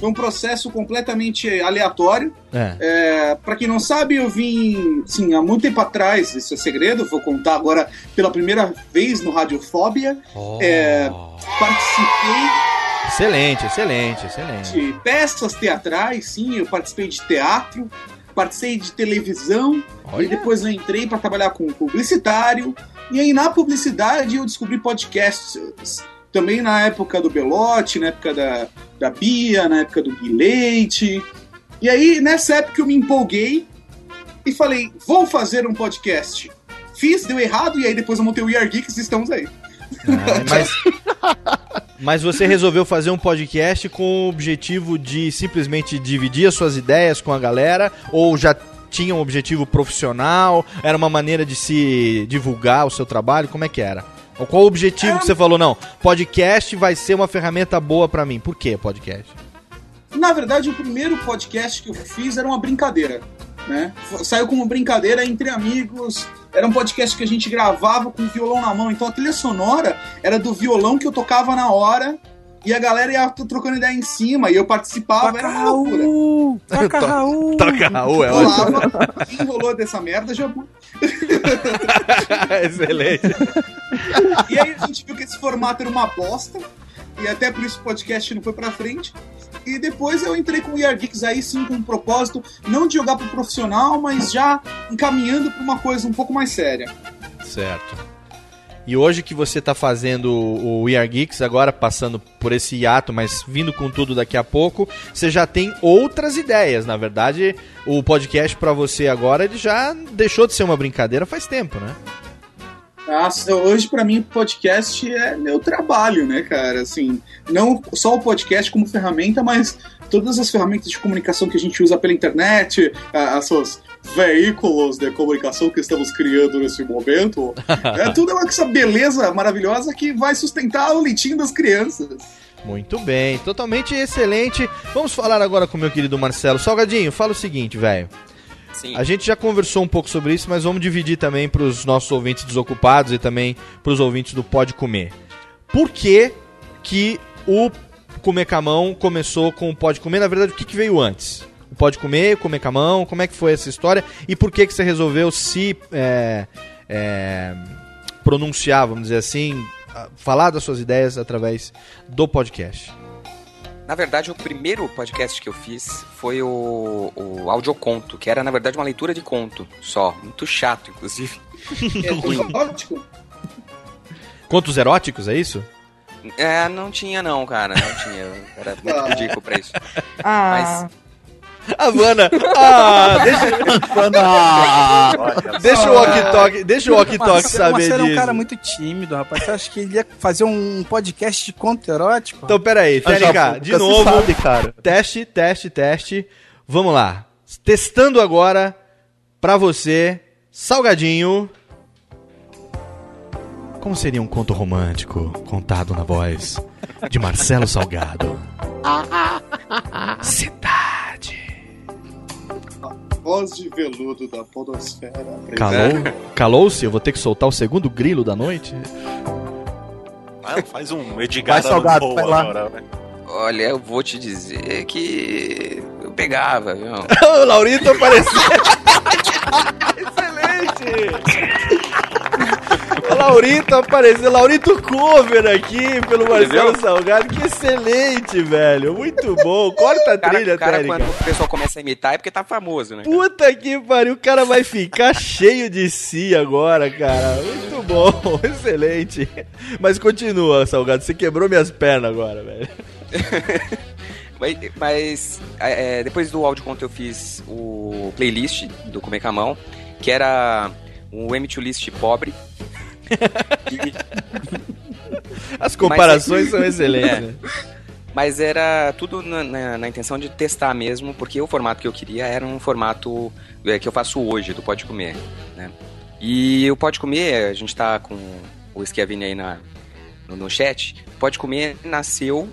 Foi um processo completamente aleatório. É. É, para quem não sabe, eu vim, sim, há muito tempo atrás, isso é segredo, vou contar agora pela primeira vez no Radiofóbia. É, participei Excelente, excelente, excelente. de peças teatrais, sim, eu participei de teatro, participei de televisão, Olha. e depois eu entrei para trabalhar com publicitário, e aí na publicidade eu descobri podcasts, também na época do Belote, na época da, da Bia, na época do Gui Leite, e aí nessa época eu me empolguei e falei, vou fazer um podcast. Fiz, deu errado, e aí depois eu montei o We Are Geeks e estamos aí. Ah, mas, [LAUGHS] mas você resolveu fazer um podcast com o objetivo de simplesmente dividir as suas ideias com a galera? Ou já tinha um objetivo profissional? Era uma maneira de se divulgar o seu trabalho? Como é que era? Qual o objetivo que você falou? Não, podcast vai ser uma ferramenta boa pra mim. Por que podcast? Na verdade, o primeiro podcast que eu fiz era uma brincadeira. Né? Saiu como brincadeira entre amigos. Era um podcast que a gente gravava com o violão na mão. Então a trilha sonora era do violão que eu tocava na hora. E a galera ia trocando ideia em cima. E eu participava. Era uma loucura. Toca Raul! Toca Raul, é ótimo. Rolava, enrolou dessa merda, já. [LAUGHS] Excelente. E aí a gente viu que esse formato era uma bosta. E até por isso o podcast não foi pra frente. E depois eu entrei com o ER Geeks aí sim com um propósito, não de jogar pro profissional, mas já encaminhando pra uma coisa um pouco mais séria. Certo. E hoje que você tá fazendo o We Are Geeks, agora passando por esse hiato, mas vindo com tudo daqui a pouco, você já tem outras ideias. Na verdade, o podcast pra você agora, ele já deixou de ser uma brincadeira faz tempo, né? Nossa, hoje pra mim o podcast é meu trabalho, né, cara? Assim, não só o podcast como ferramenta, mas todas as ferramentas de comunicação que a gente usa pela internet, a- esses veículos de comunicação que estamos criando nesse momento, é [LAUGHS] tudo uma essa beleza maravilhosa que vai sustentar o leitinho das crianças. Muito bem, totalmente excelente. Vamos falar agora com o meu querido Marcelo. Salgadinho, fala o seguinte, velho. Sim. A gente já conversou um pouco sobre isso, mas vamos dividir também para os nossos ouvintes desocupados e também para os ouvintes do Pode Comer. Por que que o Comer com a Mão começou com o Pode Comer? Na verdade, o que, que veio antes? Pode Comer, Comer com a Mão, como é que foi essa história? E por que que você resolveu se é, é, pronunciar, vamos dizer assim, falar das suas ideias através do podcast? Na verdade, o primeiro podcast que eu fiz foi o, o audioconto, que era, na verdade, uma leitura de conto só. Muito chato, inclusive. [LAUGHS] É ótimo. Contos eróticos, é isso? É, não tinha não, cara. Não tinha. Era muito ridículo pra isso. Ah. Havana! Ah, deixa, deixa o walkie-talkie, deixa o Marcelo- saber Marcelo é um disso. cara muito tímido, rapaz. Você acha que ele ia fazer um podcast de conto erótico? Então, peraí, Ah, TNK, de novo. sabe, cara. Teste, teste, teste. Vamos lá. Testando agora pra você, Salgadinho. Como seria um conto romântico contado na voz de Marcelo Salgado? [LAUGHS] Cidade. Voz de veludo da podosfera. Calou? Calou-se? Eu vou ter que soltar o segundo grilo da noite? Ah, faz um Edgar Vai, Salgado, vai Poe lá. agora, né? Olha, eu vou te dizer que eu pegava, viu? [LAUGHS] o Laurito apareceu. [LAUGHS] Excelente! Laurito apareceu, Laurito Cover aqui pelo Marcelo Entendeu? Salgado. Que excelente, velho. Muito bom. Corta a Cara, trilha, cara Térica. quando o pessoal começa a imitar é porque tá famoso, né? Puta que pariu, o cara vai ficar cheio de si agora, cara. Muito bom, [LAUGHS] excelente. Mas continua, Salgado, você quebrou minhas pernas agora, velho. [LAUGHS] Mas, mas, é, depois do áudio conto eu fiz o playlist do Comer com a Mão, que era um M2 List pobre. [LAUGHS] As comparações Mas- são excelentes, É. né? Mas era tudo na, na- na intenção de testar mesmo, porque o formato que eu queria era um formato é, que eu faço hoje, do Pode Comer, né? E o Pode Comer, a gente tá com o Schiavini aí na, no, no chat, Pode Comer nasceu,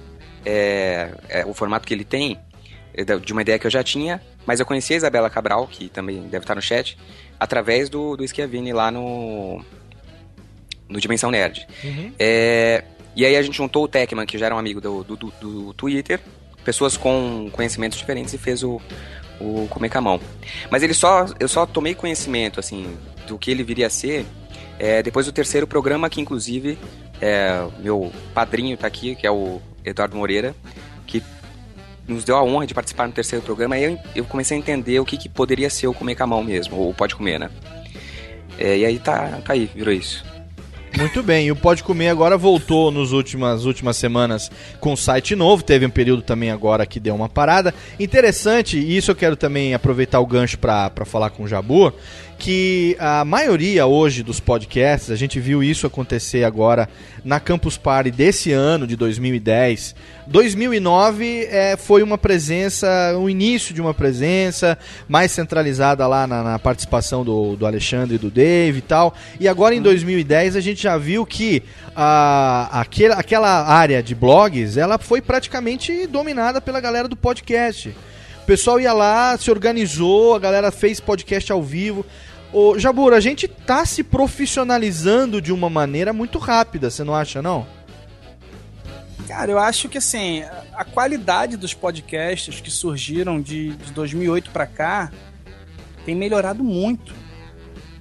é, é, o formato que ele tem, é de uma ideia que eu já tinha, mas eu conheci a Isabela Cabral, que também deve estar no chat, através do, do Schiavini lá no, no Dimensão Nerd. Uhum. É, E aí a gente juntou o Tecman, que já era um amigo do, do, do- do Twitter, pessoas com conhecimentos diferentes e fez o, o Comer com a Mão. Mas ele só, eu só tomei conhecimento, assim, do que ele viria a ser é, depois do terceiro programa, que inclusive é, meu padrinho tá aqui, que é o Eduardo Moreira, que nos deu a honra de participar no terceiro programa, e eu, eu comecei a entender o que, que poderia ser o Comer com a Mão mesmo, ou Pode Comer, né? É, e aí tá, tá aí, virou isso. Muito bem, e o Pode Comer agora voltou nas últimas, últimas semanas com site novo, teve um período também agora que deu uma parada. Interessante, e isso eu quero também aproveitar o gancho para falar com o Jabu, que a maioria hoje dos podcasts, a gente viu isso acontecer agora na Campus Party desse ano, de 2010. 2009 é, foi uma presença, o início de uma presença mais centralizada lá na, na participação do, do Alexandre e do Dave e tal. E agora em 2010 a gente já viu que a, aquele, aquela área de blogs ela foi praticamente dominada pela galera do podcast. O pessoal ia lá, se organizou, a galera fez podcast ao vivo. Ô, Jabur, a gente tá se profissionalizando de uma maneira muito rápida, você não acha, não? Cara, eu acho que assim, a qualidade dos podcasts que surgiram de, de 2008 pra cá tem melhorado muito.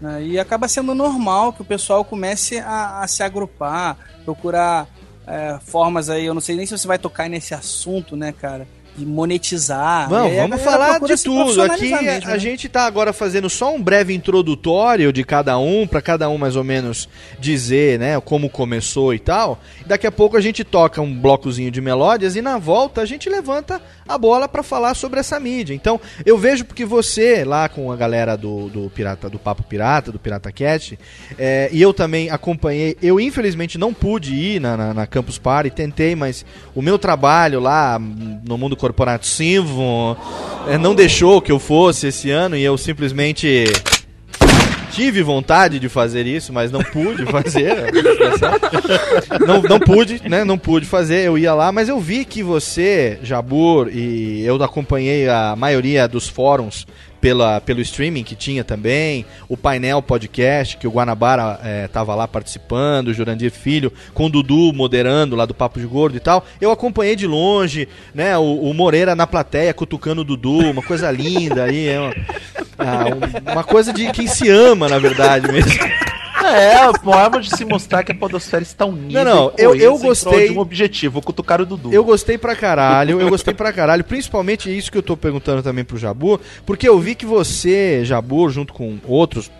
né? E acaba sendo normal que o pessoal comece a, a se agrupar, procurar é, formas aí. Eu não sei nem se você vai tocar nesse assunto, né, cara? Monetizar. Vamos, aí a vamos falar de tudo. Aqui mesmo, a né? gente tá agora fazendo só um breve introdutório de cada um, para cada um mais ou menos dizer, né, como começou e tal. Daqui a pouco a gente toca um blocozinho de melódias e na volta a gente levanta a bola para falar sobre essa mídia. Então, eu vejo porque você lá com a galera do, do Pirata do Papo Pirata, do Pirata Cat, é, e eu também acompanhei. Eu infelizmente não pude ir na, na, na Campus Party, tentei, mas o meu trabalho lá no mundo corporativo é, não deixou que eu fosse esse ano e eu simplesmente tive vontade de fazer isso, mas não pude [LAUGHS] fazer. não, não pude, né? Não pude fazer. Eu ia lá, mas eu vi que você, Jabur, e eu acompanhei a maioria dos fóruns pela, pelo streaming que tinha também, o painel podcast que o Guanabara eh, tava lá participando, o Jurandir Filho, com o Dudu moderando lá do Papo de Gordo e tal. Eu acompanhei de longe, né? O, o Moreira na plateia cutucando o Dudu, uma coisa linda aí, é uma, ah, um- uma coisa de quem se ama, na verdade mesmo. [LAUGHS] É, a forma de se mostrar que a podosfera está unida. Não, não, eu- eu gostei- um objetivo, cutucar o Dudu. Eu gostei pra caralho, eu gostei pra caralho, principalmente isso que eu tô perguntando também pro Jabur, porque eu vi que você, Jabur, junto com outros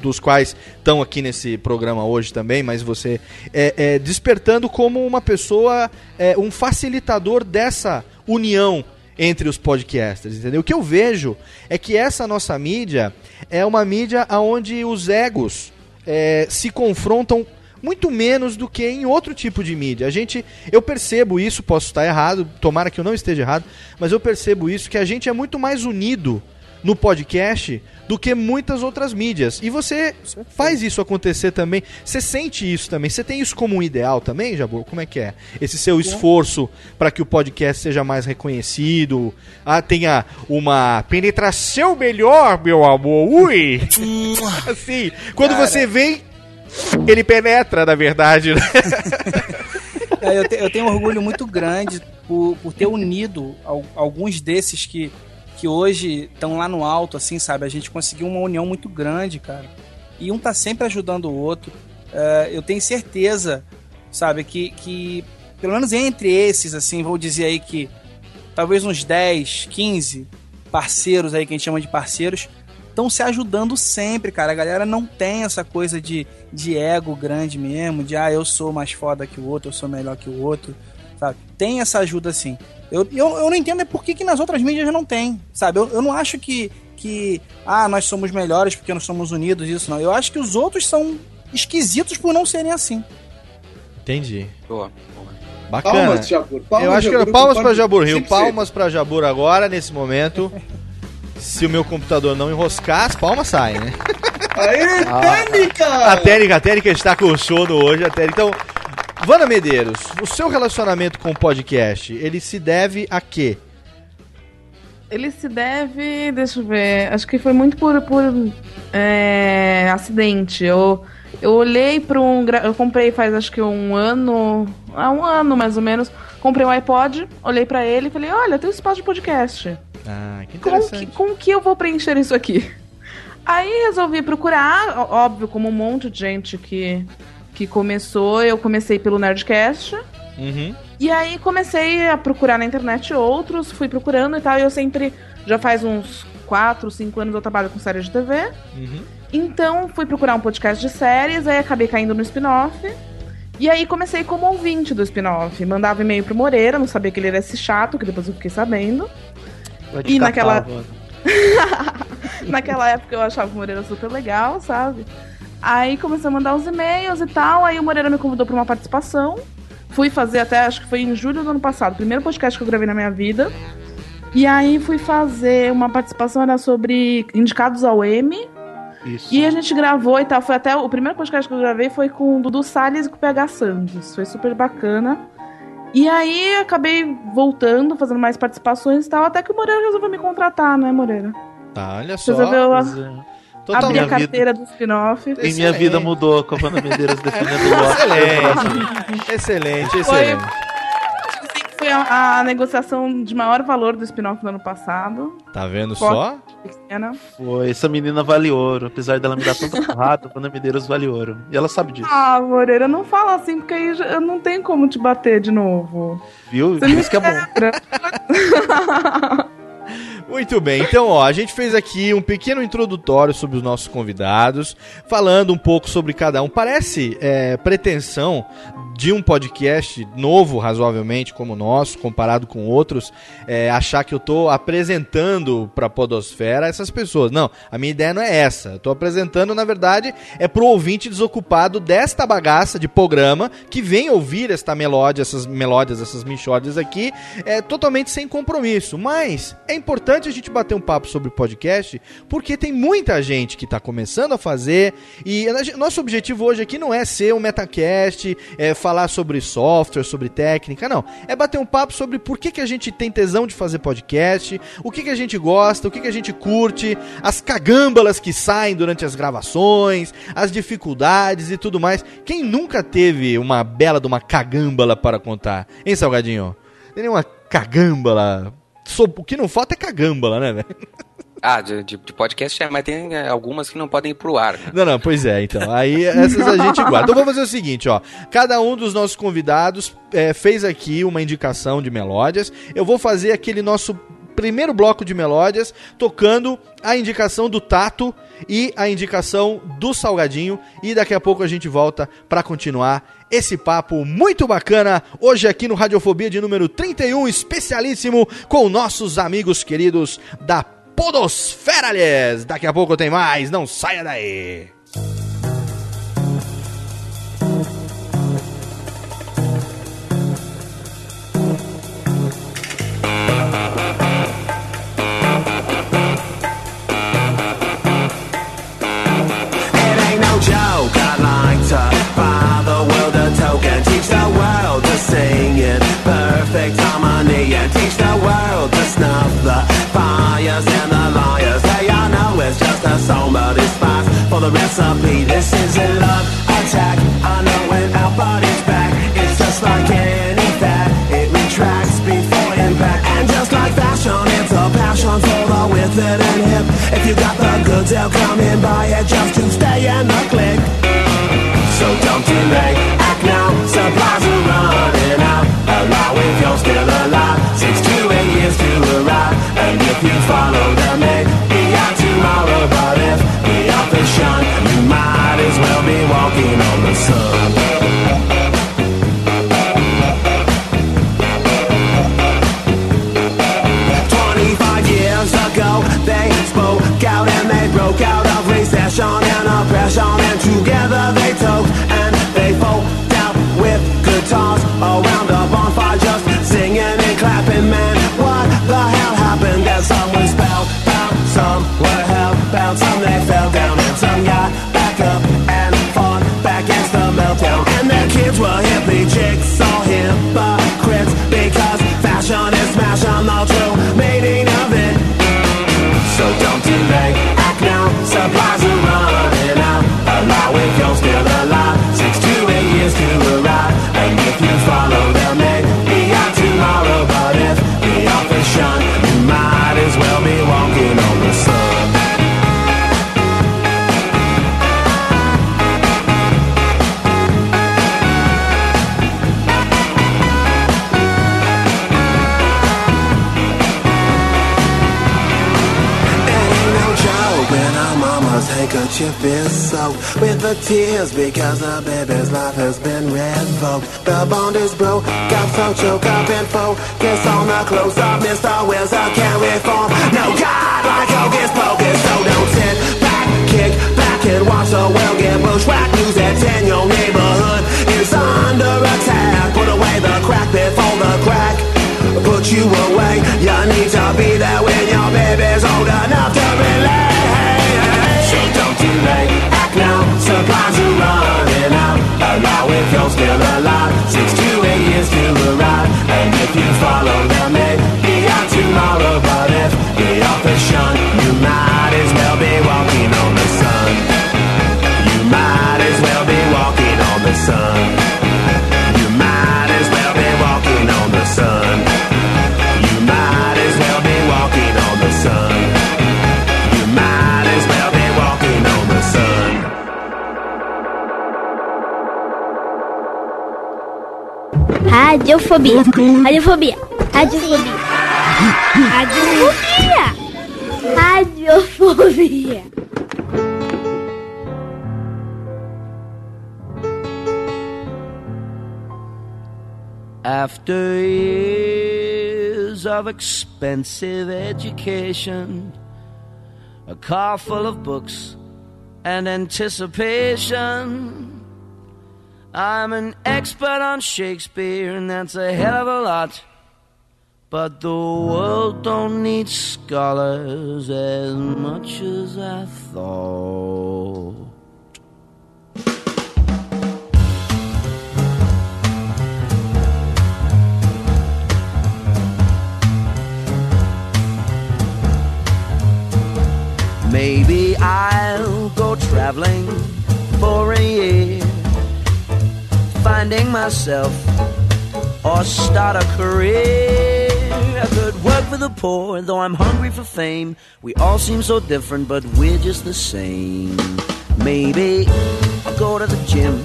dos quais estão aqui nesse programa hoje também, mas você é, é, despertando como uma pessoa, é, um facilitador dessa união entre os podcasters, entendeu? O que eu vejo é que essa nossa mídia é uma mídia onde os egos é, se confrontam muito menos do que em outro tipo de mídia. A gente, eu percebo isso, posso estar errado, tomara que eu não esteja errado, mas eu percebo isso que a gente é muito mais unido no podcast do que muitas outras mídias. E você faz isso acontecer também. Você sente isso também. Você tem isso como um ideal também, Jabur? Como é que é? Esse seu esforço para que o podcast seja mais reconhecido, ah, tenha uma penetração melhor, meu amor. Ui! [LAUGHS] assim, quando Cara. você vem, ele penetra, na verdade. né? É, eu, te- eu tenho um orgulho muito grande por, por ter unido al- alguns desses que, que hoje estão lá no alto, assim, sabe? A gente conseguiu uma união muito grande, cara. E um tá sempre ajudando o outro. É, eu tenho certeza, sabe, que, que pelo menos entre esses, assim, vou dizer aí que talvez uns 10, 15 parceiros aí, que a gente chama de parceiros, estão se ajudando sempre, cara. A galera não tem essa coisa de, de ego grande mesmo, de ah, eu sou mais foda que o outro, eu sou melhor que o outro, sabe? Tem essa ajuda assim. Eu, eu, eu não entendo é por que, que nas outras mídias não tem, sabe? Eu, eu não acho que, que, ah, nós somos melhores porque nós somos unidos, isso não. Eu acho que os outros são esquisitos por não serem assim. Entendi. Boa. Bacana. Palmas, Jabur. Palmas, eu acho que Jabur, palmas pra Jabur Rio, 100%. palmas pra Jabur agora, nesse momento. Se o meu computador não enroscar, as palmas saem, né? Aê, Ah, técnica! A técnica, a técnica está com sono hoje, a técnica. Então, Vana Medeiros, o seu relacionamento com o podcast, ele se deve a quê? Ele se deve, deixa eu ver, acho que foi muito por, por é, acidente. Eu, Eu olhei para um. Eu comprei faz acho que um ano. Há um ano mais ou menos. Comprei um iPod, olhei pra ele e falei: Olha, tem um espaço de podcast. Ah, que interessante. que, como que eu vou preencher isso aqui? Aí resolvi procurar, óbvio, como um monte de gente que, que começou. Eu comecei pelo Nerdcast. Uhum. E aí comecei a procurar na internet outros, fui procurando e tal. E eu sempre, já faz uns 4, 5 anos eu trabalho com série de TV. Uhum. Então fui procurar um podcast de séries, aí acabei caindo no spin-off. E aí comecei como ouvinte do spin-off. Mandava e-mail pro Moreira, não sabia que ele era esse chato, que depois eu fiquei sabendo. E naquela-. [LAUGHS] Naquela época eu achava o Moreira super legal, sabe? Aí comecei a mandar os e-mails e tal. Aí o Moreira me convidou pra uma participação. Fui fazer até, acho que foi em julho do ano passado, o primeiro podcast que eu gravei na minha vida. E aí fui fazer uma participação, era sobre indicados ao M. Isso. E a gente gravou e tal. Foi até o primeiro podcast que eu gravei foi com o Dudu Salles e com o PH Santos. Foi super bacana. E aí acabei voltando, fazendo mais participações e tal, até que o Moreira resolveu me contratar, né, Moreira? Tá, olha só. Resolveu a- Pois é. Total- abrir a Minha vida- carteira do spin-off. E minha vida mudou com a Wanda Medeiros defendendo o Loki. Excelente. Excelente, Foi- excelente. Foi a, a negociação de maior valor do spin-off do ano passado. Tá vendo Foto só? pequena. Foi, essa menina vale ouro. Apesar dela me dar tanta porrada, a Wanda Medeiros vale ouro. E ela sabe disso. Ah, Moreira, não fala assim, porque aí eu não tenho como te bater de novo. Viu? Você isso que é bom. [LAUGHS] Muito bem, então ó, a gente fez aqui um pequeno introdutório sobre os nossos convidados, falando um pouco sobre cada um. Parece é, pretensão de um podcast novo, razoavelmente, como o nosso, comparado com outros, é, achar que eu tô apresentando pra podosfera essas pessoas. Não, a minha ideia não é essa. Eu tô apresentando, na verdade, é pro ouvinte desocupado desta bagaça de programa que vem ouvir esta melódia, essas melódias, essas michórdias aqui, é totalmente sem compromisso. Mas é importante a gente bater um papo sobre podcast, porque tem muita gente que tá começando a fazer e nosso objetivo hoje aqui não é ser um metacast, é falar sobre software, sobre técnica, não. É bater um papo sobre por que, que a gente tem tesão de fazer podcast, o que, que a gente gosta, o que, que a gente curte, as cagâmbalas que saem durante as gravações, as dificuldades e tudo mais. Quem nunca teve uma bela de uma cagâmbala para contar? Hein, Salgadinho? Tem nenhuma cagâmbala? So- O que não falta é cagâmbala, né, velho? Ah, de, de- podcast é, mas tem é, algumas que não podem ir pro ar. né? Não, não, pois é, então. Aí essas a gente guarda. Então vamos fazer o seguinte, ó. Cada um dos nossos convidados é, fez aqui uma indicação de melódias. Eu vou fazer aquele nosso primeiro bloco de melódias, tocando a indicação do Tato e a indicação do Salgadinho. E daqui a pouco a gente volta pra continuar esse papo muito bacana hoje aqui no Radiofobia de número 31, especialíssimo com nossos amigos queridos da Podosfera. Daqui a pouco tem mais, não saia daí. The recipe. This is a love attack, I know when our body's back It's just like any fat, it retracts before impact And just like fashion, it's a passion for the with it and hip. If you got the goods, they'll come in buy it just to stay in the click. So don't delay, is soaked with the tears because the baby's life has been revoked. The bond is broke, got so choke up and focus on the close up. Mr. Wills, I can't reform. No God like hocus pocus, so don't sit back, kick back and watch the world get bushwhacked. News that's in your neighborhood is under attack. Put away the crack before the crack put you away. You need to be there when if you're still alive. Radiofobia. Radiofobia. Radiofobia. Radiofobia. Radiofobia. After years of expensive education, a car full of books and anticipation, I'm an expert on Shakespeare, and that's a hell of a lot. But the world don't need scholars as much as I thought. Maybe I'll go traveling for a year, finding myself or start a career. I could work for the poor, though I'm hungry for fame. We all seem so different, but we're just the same. Maybe I'll go to the gym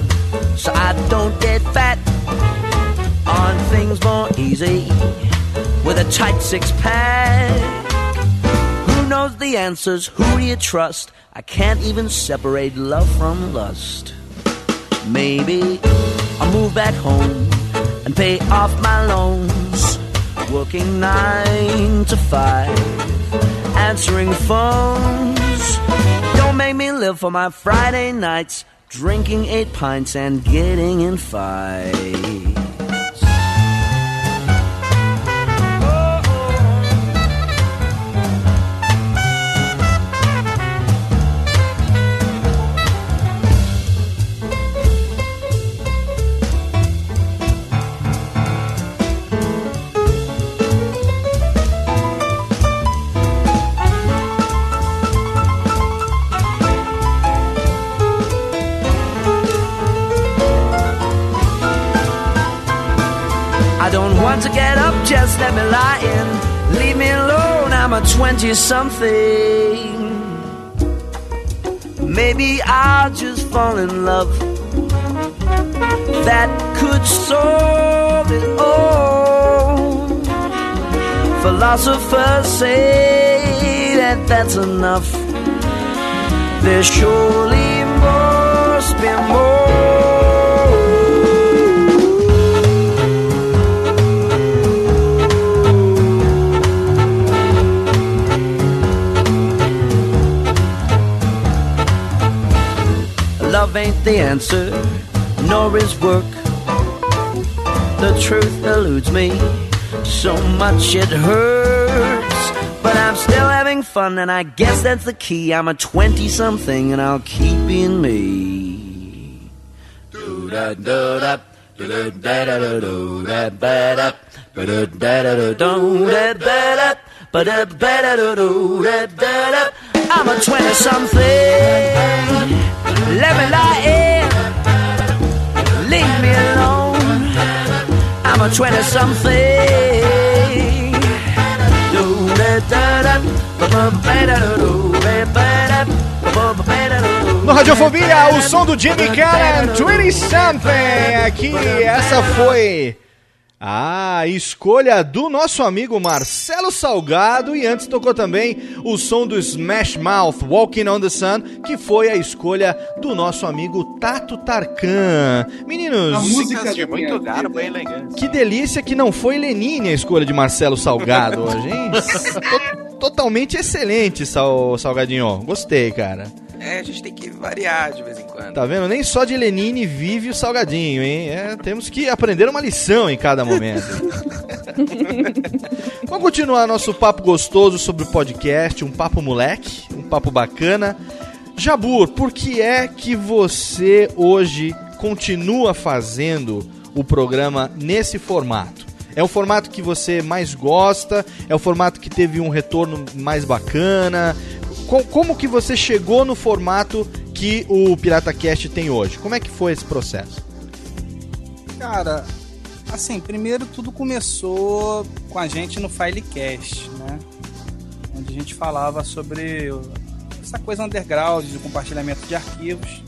so I don't get fat on things more easy with a tight six pack. Who knows the answers? Who do you trust? I can't even separate love from lust. Maybe I'll move back home and pay off my loans. Working nine to five, answering phones. Don't make me live for my Friday nights, drinking eight pints and getting in fights. I to get up, just let me lie in. Leave me alone, I'm a 20 something. Maybe I'll just fall in love. That could solve it all. Philosophers say that that's enough. There's surely ain't the answer, nor is work. The truth eludes me, so much it hurts. But I'm still having fun, and I guess that's the key. I'm a 20 something, and I'll keep being me. Do. Do do do do do. I'm a 20 something. Let me lie in. Leave me alone. I'm a 20 something. No Radiofobia, o som do Jimmy Cannon, 20 Something. Aqui, essa foi Ah, escolha do nosso amigo Marcelo Salgado e antes tocou também o som do Smash Mouth, Walking on the Sun, que foi a escolha do nosso amigo Tato Tarkan. Meninos, A música de muito garbo e elegância. que delícia que não foi Lenine a escolha de Marcelo Salgado hoje, hein? [LAUGHS] To- Totalmente excelente, Sal- Salgadinho. Gostei, cara. É, a gente tem que variar de vez em quando. Tá vendo? Nem só de Lenine vive o Salgadinho, hein? É, temos que aprender uma lição em cada momento. [LAUGHS] Vamos continuar nosso papo gostoso sobre o podcast, um papo moleque, um papo bacana. Jabur, por que é que você hoje continua fazendo o programa nesse formato? É o formato que você mais gosta? É o formato que teve um retorno mais bacana? Co- Como que você chegou no formato que o PirataCast tem hoje? Como é que foi esse processo? Cara, assim, primeiro tudo começou com a gente no Filecast, né? Onde a gente falava sobre essa coisa underground de compartilhamento de arquivos.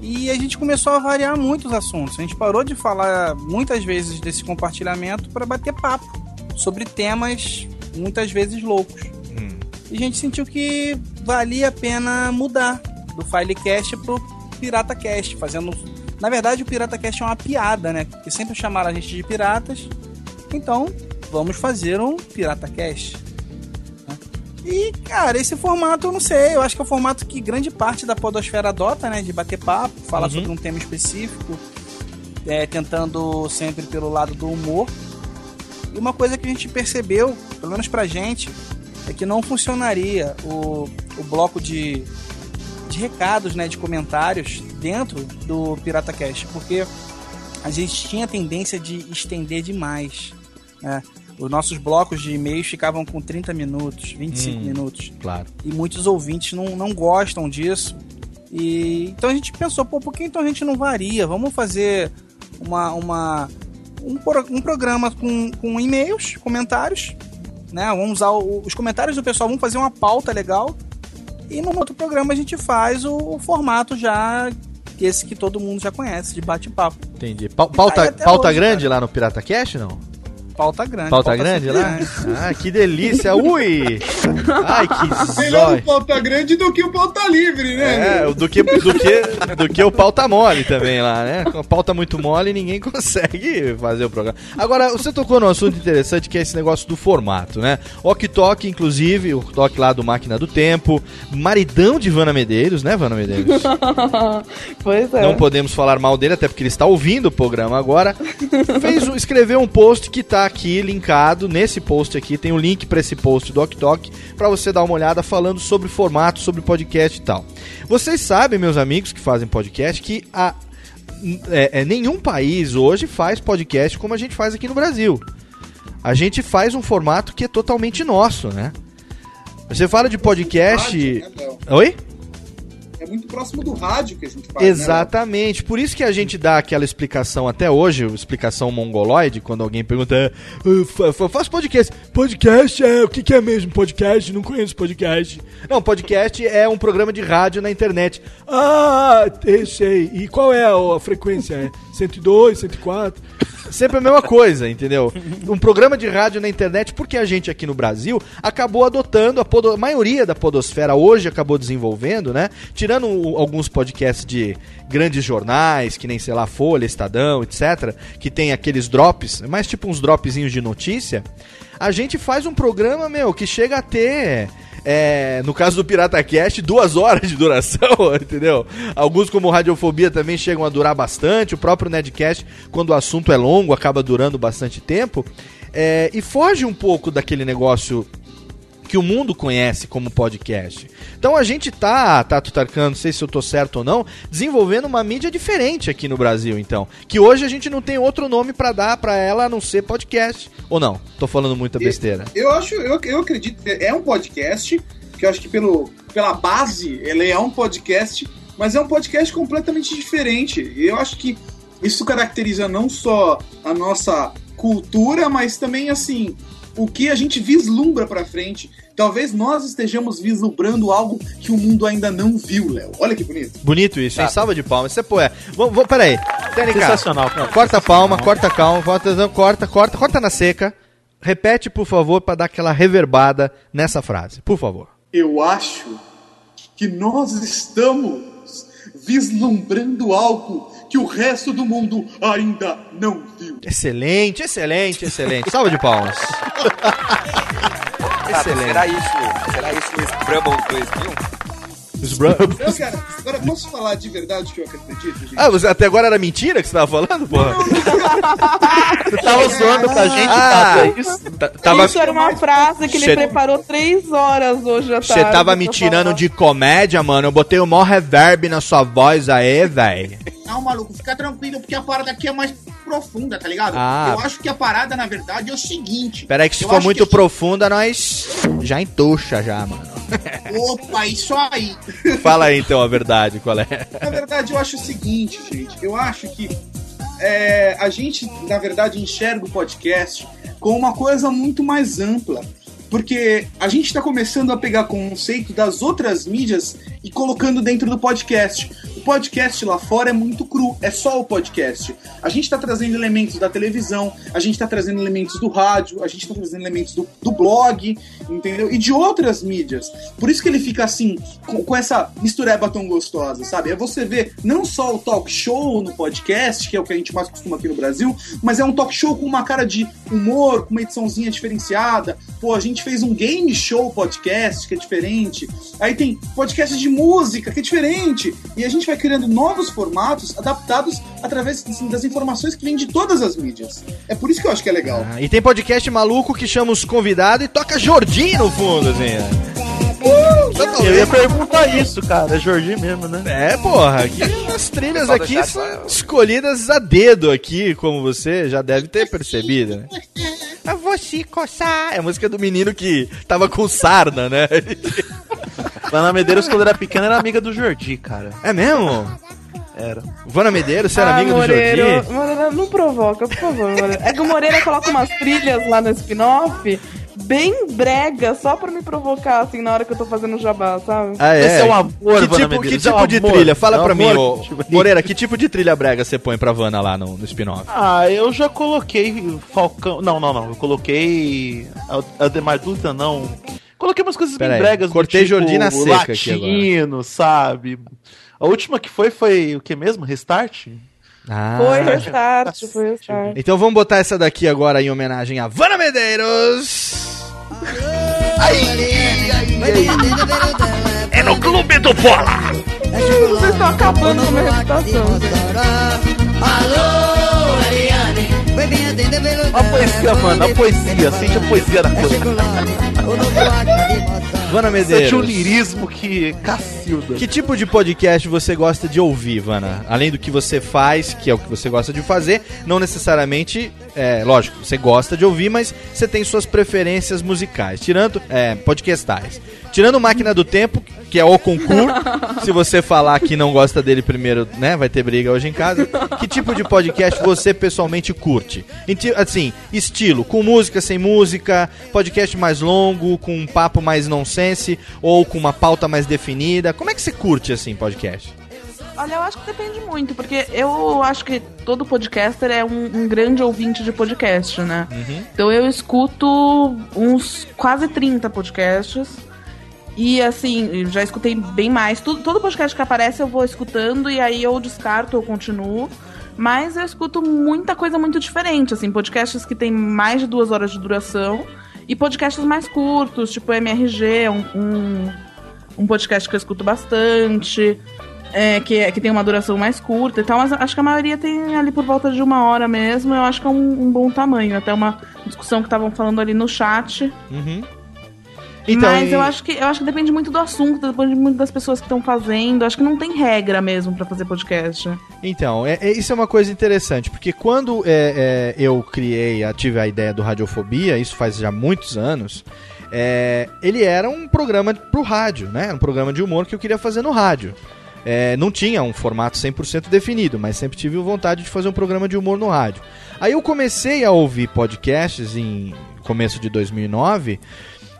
E a gente começou a variar muitos assuntos. A gente parou de falar muitas vezes desse compartilhamento para bater papo sobre temas muitas vezes loucos. E a gente sentiu que valia a pena mudar do Filecast pro PirataCast, fazendo. Na verdade, o PirataCast é uma piada, né? Porque sempre chamaram a gente de piratas. Então, vamos fazer um PirataCast. né? E, cara, esse formato, eu não sei, eu acho que é o formato que grande parte da podosfera adota, né? De bater papo, falar Uhum. sobre um tema específico, é, tentando sempre pelo lado do humor. E uma coisa que a gente percebeu, pelo menos pra gente, é que não funcionaria o, o bloco de, de recados, né, de comentários dentro do PirataCast, porque a gente tinha a tendência de estender demais. Né? Os nossos blocos de e-mails ficavam com 30 minutos, 25 Hum. minutos. Claro. E muitos ouvintes não, não gostam disso. E então a gente pensou, pô, por que então a gente não varia? Vamos fazer uma, uma um, um programa com, com e-mails, comentários, né? Vamos usar o- os comentários do pessoal, vamos fazer uma pauta legal. E no outro programa a gente faz o, o formato já esse que todo mundo já conhece, de bate-papo. Entendi. Pau- Pauta, até pauta hoje, grande lá no PirataCast, não? Pauta grande. Pauta grande lá? Ah, que delícia. Ui! Ai, que Melhor zóio. o pauta grande do que o pauta livre, né? É, do que, do, que, do que o pauta mole também lá, né? Com a pauta muito mole, ninguém [LAUGHS] consegue fazer o programa. Agora, você tocou num assunto interessante que é esse negócio do formato, né? Ok Tok, inclusive, o toque lá do Máquina do Tempo, maridão de Vana Medeiros, né, Vana Medeiros? [LAUGHS] pois é. Não podemos falar mal dele, até porque ele está ouvindo o programa agora. Fez, um- escreveu um post que tá aqui linkado. Nesse post aqui tem um link para esse post do OkTok para você dar uma olhada falando sobre formato, sobre podcast e tal. Vocês sabem, meus amigos que fazem podcast, que a, é, é, nenhum país hoje faz podcast como a gente faz aqui no Brasil. A gente faz um formato que é totalmente nosso, né? Você fala de podcast. Léo? Oi? É muito próximo do rádio que a gente faz. né, Exatamente. Por isso que a gente dá aquela explicação até hoje, explicação mongoloide, quando alguém pergunta, "Ah, fa- fa- faz podcast. Podcast é, o que, que é mesmo podcast? Não conheço podcast. Não, podcast é um programa de rádio na internet. Ah, eu sei. E qual é a frequência? É 102, 104? Sempre a mesma coisa, entendeu? Um programa de rádio na internet, porque a gente aqui no Brasil acabou adotando, a, podo- a maioria da podosfera hoje acabou desenvolvendo, né? Tirando alguns podcasts de grandes jornais, que nem, sei lá, Folha, Estadão, etc., que tem aqueles drops, mais tipo uns dropzinhos de notícia, a gente faz um programa, meu, que chega a ter... é, no caso do Pirata Cast, duas horas de duração, [LAUGHS] entendeu? Alguns, como Radiofobia, também chegam a durar bastante. O próprio Nedcast, quando o assunto é longo, acaba durando bastante tempo. É, e foge um pouco daquele negócio que o mundo conhece como podcast. Então a gente tá, Tato Tarkan, não sei se eu tô certo ou não, desenvolvendo uma mídia diferente aqui no Brasil, então. Que hoje a gente não tem outro nome pra dar pra ela a não ser podcast. Ou não? Tô falando muita besteira. Eu acho, eu, eu acredito é um podcast, que eu acho que pelo, pela base ele é um podcast, mas é um podcast completamente diferente. Eu acho que isso caracteriza não só a nossa cultura, mas também assim o que a gente vislumbra pra frente. Talvez nós estejamos vislumbrando algo que o mundo ainda não viu, Léo. Olha que bonito. Bonito isso, hein? Salva de palmas. Isso é poé. Vamos, vamos, peraí. Sensacional. Não, corta a palma, corta a calma, corta, não, corta, corta, corta na seca. Repete, por favor, pra dar aquela reverbada nessa frase. Por favor. Eu acho que nós estamos vislumbrando algo que o resto do mundo ainda não viu. Excelente, excelente, excelente. Salva de palmas. Cara, será isso? Será isso no Scrubble 2000? Não, cara, agora posso falar de verdade que eu acredito, gente? Ah, você, até agora era mentira que você tava falando, porra? Você tava zoando com a gente, Ah, Tato, é isso? Tá- tava- Isso era uma frase que ele Cê- preparou três horas hoje à tarde. Você tava me pra tirando de comédia, mano. Eu botei o maior reverb na sua voz aí, velho. Não, maluco, fica tranquilo, porque a parada aqui é mais profunda, tá ligado? Ah. Eu acho que a parada, na verdade, é o seguinte. Pera aí que se for muito que- profunda, nós já entuxa já, mano. [LAUGHS] Opa, isso aí. [LAUGHS] Fala aí então a verdade, qual é? Na verdade, eu acho o seguinte, gente. Eu acho que é, a gente, na verdade, enxerga o podcast como uma coisa muito mais ampla. Porque a gente está começando a pegar conceito das outras mídias e colocando dentro do podcast. O podcast lá fora é muito cru, é só o podcast. A gente está trazendo elementos da televisão, a gente está trazendo elementos do rádio, a gente está trazendo elementos do, do blog, entendeu? E de outras mídias. Por isso que ele fica assim, com, com essa mistureba tão gostosa, sabe? É você ver não só o talk show no podcast, que é o que a gente mais costuma aqui no Brasil, mas é um talk show com uma cara de humor, com uma ediçãozinha diferenciada. Pô, a gente fez um game show podcast, que é diferente. Aí tem podcast de música, que é diferente. E a gente vai criando novos formatos adaptados através assim, das informações que vêm de todas as mídias. É por isso que eu acho que é legal. Ah, e tem podcast maluco que chama os convidados e toca Jordi no fundo, assim. né? Eu ia perguntar isso, cara. É Jordi mesmo, né? É, porra, aqui [LAUGHS] as trilhas aqui são escolhidas a dedo aqui, como você já deve ter percebido, né? [LAUGHS] Eu vou se coçar. É a música do menino que tava com sarna, né? [LAUGHS] Vana Medeiros, quando era pequena, era amiga do Jordi, cara. É mesmo? Era. Vana Medeiros, você era Ah, amiga Moreira, do Jordi? Moreira, não provoca, por favor, Moreira. É que o Moreira coloca umas trilhas lá no spin-off bem brega, só pra me provocar, assim, na hora que eu tô fazendo jabá, sabe? Ah, é? Esse é um amor, que Vana tipo, que é um tipo de amor. trilha? Fala É um pra mim, amor ô, que- tipo, Moreira, que tipo de trilha brega você põe pra Vana lá no, no spin-off? Ah, eu já coloquei Falcão. Não, não, não. Eu coloquei. Ademar Dutra, não. Coloquei umas coisas Pera bem aí, bregas. cortei Jordi na seca aqui latino, sabe? A última que foi foi o que mesmo? Restart? Ah. Foi restart, foi restart. Então vamos botar essa daqui agora em homenagem a Vana Medeiros. É no Clube do Bola! Vocês estão acabando com a minha reputação. A poesia, mano, a poesia. Sente a poesia da coisa. Vana Medeiros. Sente um lirismo que cacilda. Que tipo de podcast você gosta de ouvir, Vana? Além do que você faz, que é o que você gosta de fazer, não necessariamente, é, lógico, você gosta de ouvir, mas você tem suas preferências musicais. Tirando, é, podcastais. Tirando Máquina do Tempo, que é o concurso. [LAUGHS] Se você falar que não gosta dele primeiro, né, vai ter briga hoje em casa. Que tipo de podcast você pessoalmente curte? Assim, estilo, com música, sem música, podcast mais longo, com um papo mais nonsense, ou com uma pauta mais definida. Como é que você curte, assim, podcast? Olha, eu acho que depende muito, porque eu acho que todo podcaster é um, um grande ouvinte de podcast, né? Então eu escuto uns quase 30 podcasts. E assim, já escutei bem mais. Tudo, todo podcast que aparece eu vou escutando e aí eu descarto ou continuo. Mas eu escuto muita coisa muito diferente, assim, podcasts que tem mais de duas horas de duração e podcasts mais curtos, tipo MRG, um, um, um podcast que eu escuto bastante, é, que, é- que tem uma duração mais curta e tal, mas acho que a maioria tem ali por volta de uma hora mesmo, eu acho que é um, um bom tamanho. Até uma discussão que estavam falando ali no chat. Uhum. Então, Mas e- eu acho que eu acho que depende muito do assunto, depende muito das pessoas que estão fazendo. Acho que não tem regra mesmo pra fazer podcast. Então, é, é- isso é uma coisa interessante, porque quando é, é, eu criei, tive a ideia do Radiofobia, isso faz já muitos anos, é, ele era um programa pro rádio, né? Era um programa de humor que eu queria fazer no rádio. É, não tinha um formato 100% definido, mas sempre tive vontade de fazer um programa de humor no rádio. Aí eu comecei a ouvir podcasts em começo de 2009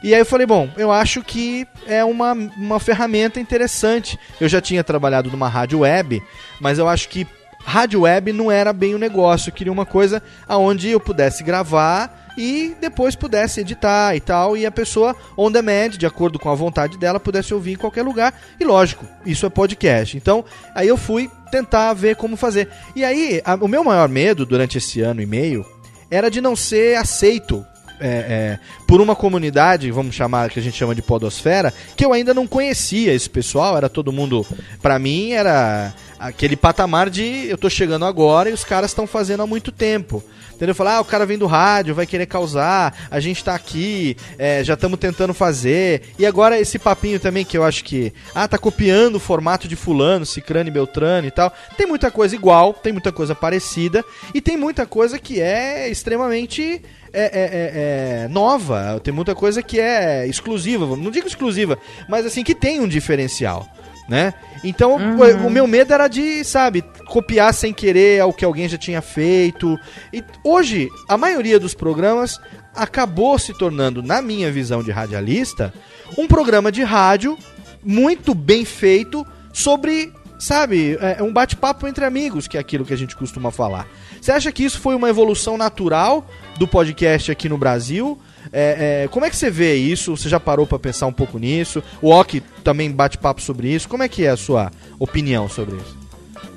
e aí eu falei, bom, eu acho que é uma, uma ferramenta interessante. Eu já tinha trabalhado numa rádio web, mas eu acho que rádio web não era bem o negócio. Eu queria uma coisa aonde eu pudesse gravar e depois pudesse editar e tal, e a pessoa on demand, de acordo com a vontade dela, pudesse ouvir em qualquer lugar. E lógico, isso é podcast. Então, aí eu fui tentar ver como fazer. E aí, a- o meu maior medo durante esse ano e meio era de não ser aceito é, é, por uma comunidade, vamos chamar, que a gente chama de podosfera, que eu ainda não conhecia esse pessoal, era todo mundo, pra mim era aquele patamar de eu tô chegando agora e os caras estão fazendo há muito tempo. Entendeu? Falar, ah, o cara vem do rádio, vai querer causar, a gente tá aqui, é, já estamos tentando fazer. E agora esse papinho também que eu acho que, ah, tá copiando o formato de fulano, cicrano e beltrano e tal. Tem muita coisa igual, tem muita coisa parecida e tem muita coisa que é extremamente é, é, é, é, nova, tem muita coisa que é exclusiva, não digo exclusiva, mas assim, que tem um diferencial, né? Então, o, o meu medo era de, sabe, copiar sem querer o que alguém já tinha feito. E hoje, a maioria dos programas acabou se tornando, na minha visão de radialista, um programa de rádio muito bem feito sobre, sabe, é, um bate-papo entre amigos, que é aquilo que a gente costuma falar. Você acha que isso foi uma evolução natural do podcast aqui no Brasil? É, é, como é que você vê isso? Você já parou pra pensar um pouco nisso? O Ok também bate papo sobre isso. Como é que é a sua opinião sobre isso?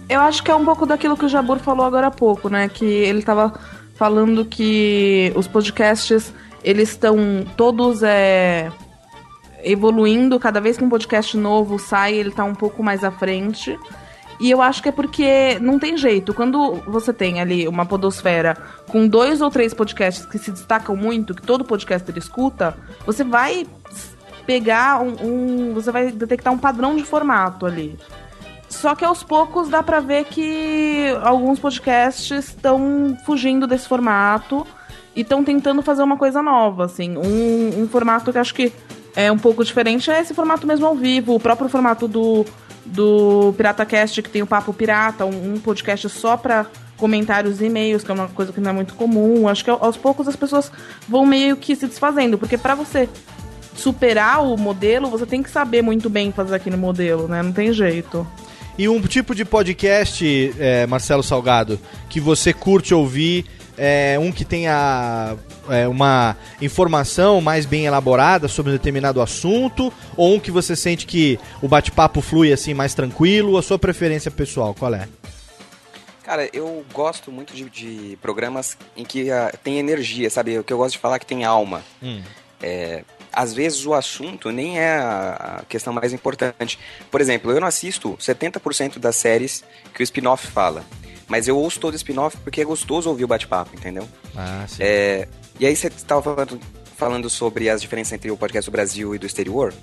Eu acho que é um pouco daquilo que o Jabur falou agora há pouco, né? Que ele tava falando que os podcasts, eles estão todos é, evoluindo. Cada vez que um podcast novo sai, ele tá um pouco mais à frente. E eu acho que é porque não tem jeito. Quando você tem ali uma podosfera com dois ou três podcasts que se destacam muito, que todo podcaster escuta, você vai pegar um, um- você vai detectar um padrão de formato ali. Só que aos poucos dá pra ver que alguns podcasts estão fugindo desse formato e estão tentando fazer uma coisa nova, assim. Um, um formato que acho que é um pouco diferente é esse formato mesmo ao vivo, o próprio formato do, do PirataCast, que tem o Papo Pirata, um, um podcast só pra comentários e e-mails, que é uma coisa que não é muito comum. Acho que aos poucos as pessoas vão meio que se desfazendo, porque pra você superar o modelo, você tem que saber muito bem fazer aquele modelo, né? Não tem jeito. E um tipo de podcast, é, Marcelo Salgado, que você curte ouvir, é, um que tenha é, uma informação mais bem elaborada sobre um determinado assunto, ou um que você sente que o bate-papo flui assim mais tranquilo, a sua preferência pessoal, qual é? Cara, eu gosto muito de, de programas em que ah, tem energia, sabe? O que eu gosto de falar é que tem alma. É, às vezes o assunto nem é a a questão mais importante. Por exemplo, eu não assisto 70% das séries que o spin-off fala. Mas eu ouço todo o spin-off porque é gostoso ouvir o bate-papo, entendeu? Ah, sim. É, e aí você estava falando, falando sobre as diferenças entre o podcast do Brasil e do exterior.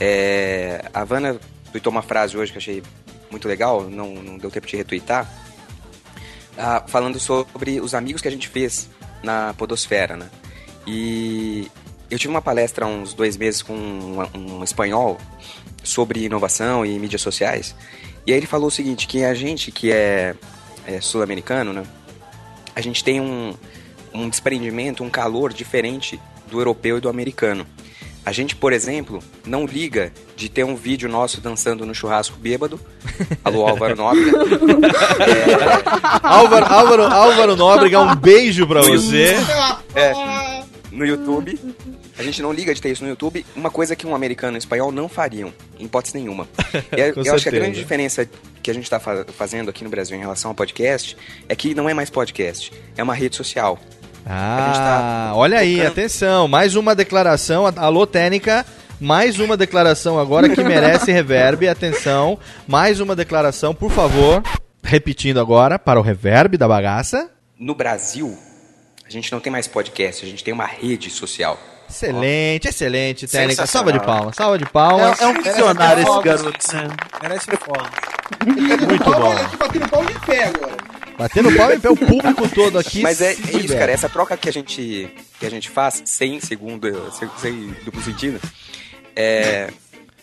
É, a Vanna tweetou uma frase hoje que eu achei muito legal, não, não deu tempo de retweetar, ah, falando sobre os amigos que a gente fez na podosfera, né? E eu tive uma palestra há uns dois meses com um, um espanhol sobre inovação e mídias sociais, e aí ele falou o seguinte, que a gente que é, é sul-americano, né? A gente tem um, um desprendimento, um calor diferente do europeu e do americano. A gente, por exemplo, não liga de ter um vídeo nosso dançando no churrasco bêbado. [LAUGHS] Alô, Álvaro Nóbrega. [LAUGHS] Álvaro, Álvaro, Álvaro Nóbrega, um beijo pra No você. É, no YouTube. A gente não liga de ter isso no YouTube. Uma coisa que um americano e um espanhol não fariam, em hipótese nenhuma. E [LAUGHS] eu Com eu acho que a certeza. grande diferença que a gente está fazendo aqui no Brasil em relação ao podcast é que não é mais podcast, é uma rede social. Ah, olha aí, atenção, mais uma declaração, alô técnica, mais uma declaração agora que merece reverb, [LAUGHS] atenção, mais uma declaração, por favor, repetindo agora para o reverb da bagaça. No Brasil, a gente não tem mais podcast, a gente tem uma rede social. Excelente, excelente, técnica, salva de palmas, salva de palmas. É, é um visionário esse garoto, né? Merece folga. [LAUGHS] Muito bom. Batendo pau de pé agora. Batendo palma em pé, o público todo aqui. Mas é, é isso, cara. Essa troca que a gente, que a gente faz, sem segundo, sem, sem duplo sentido, é,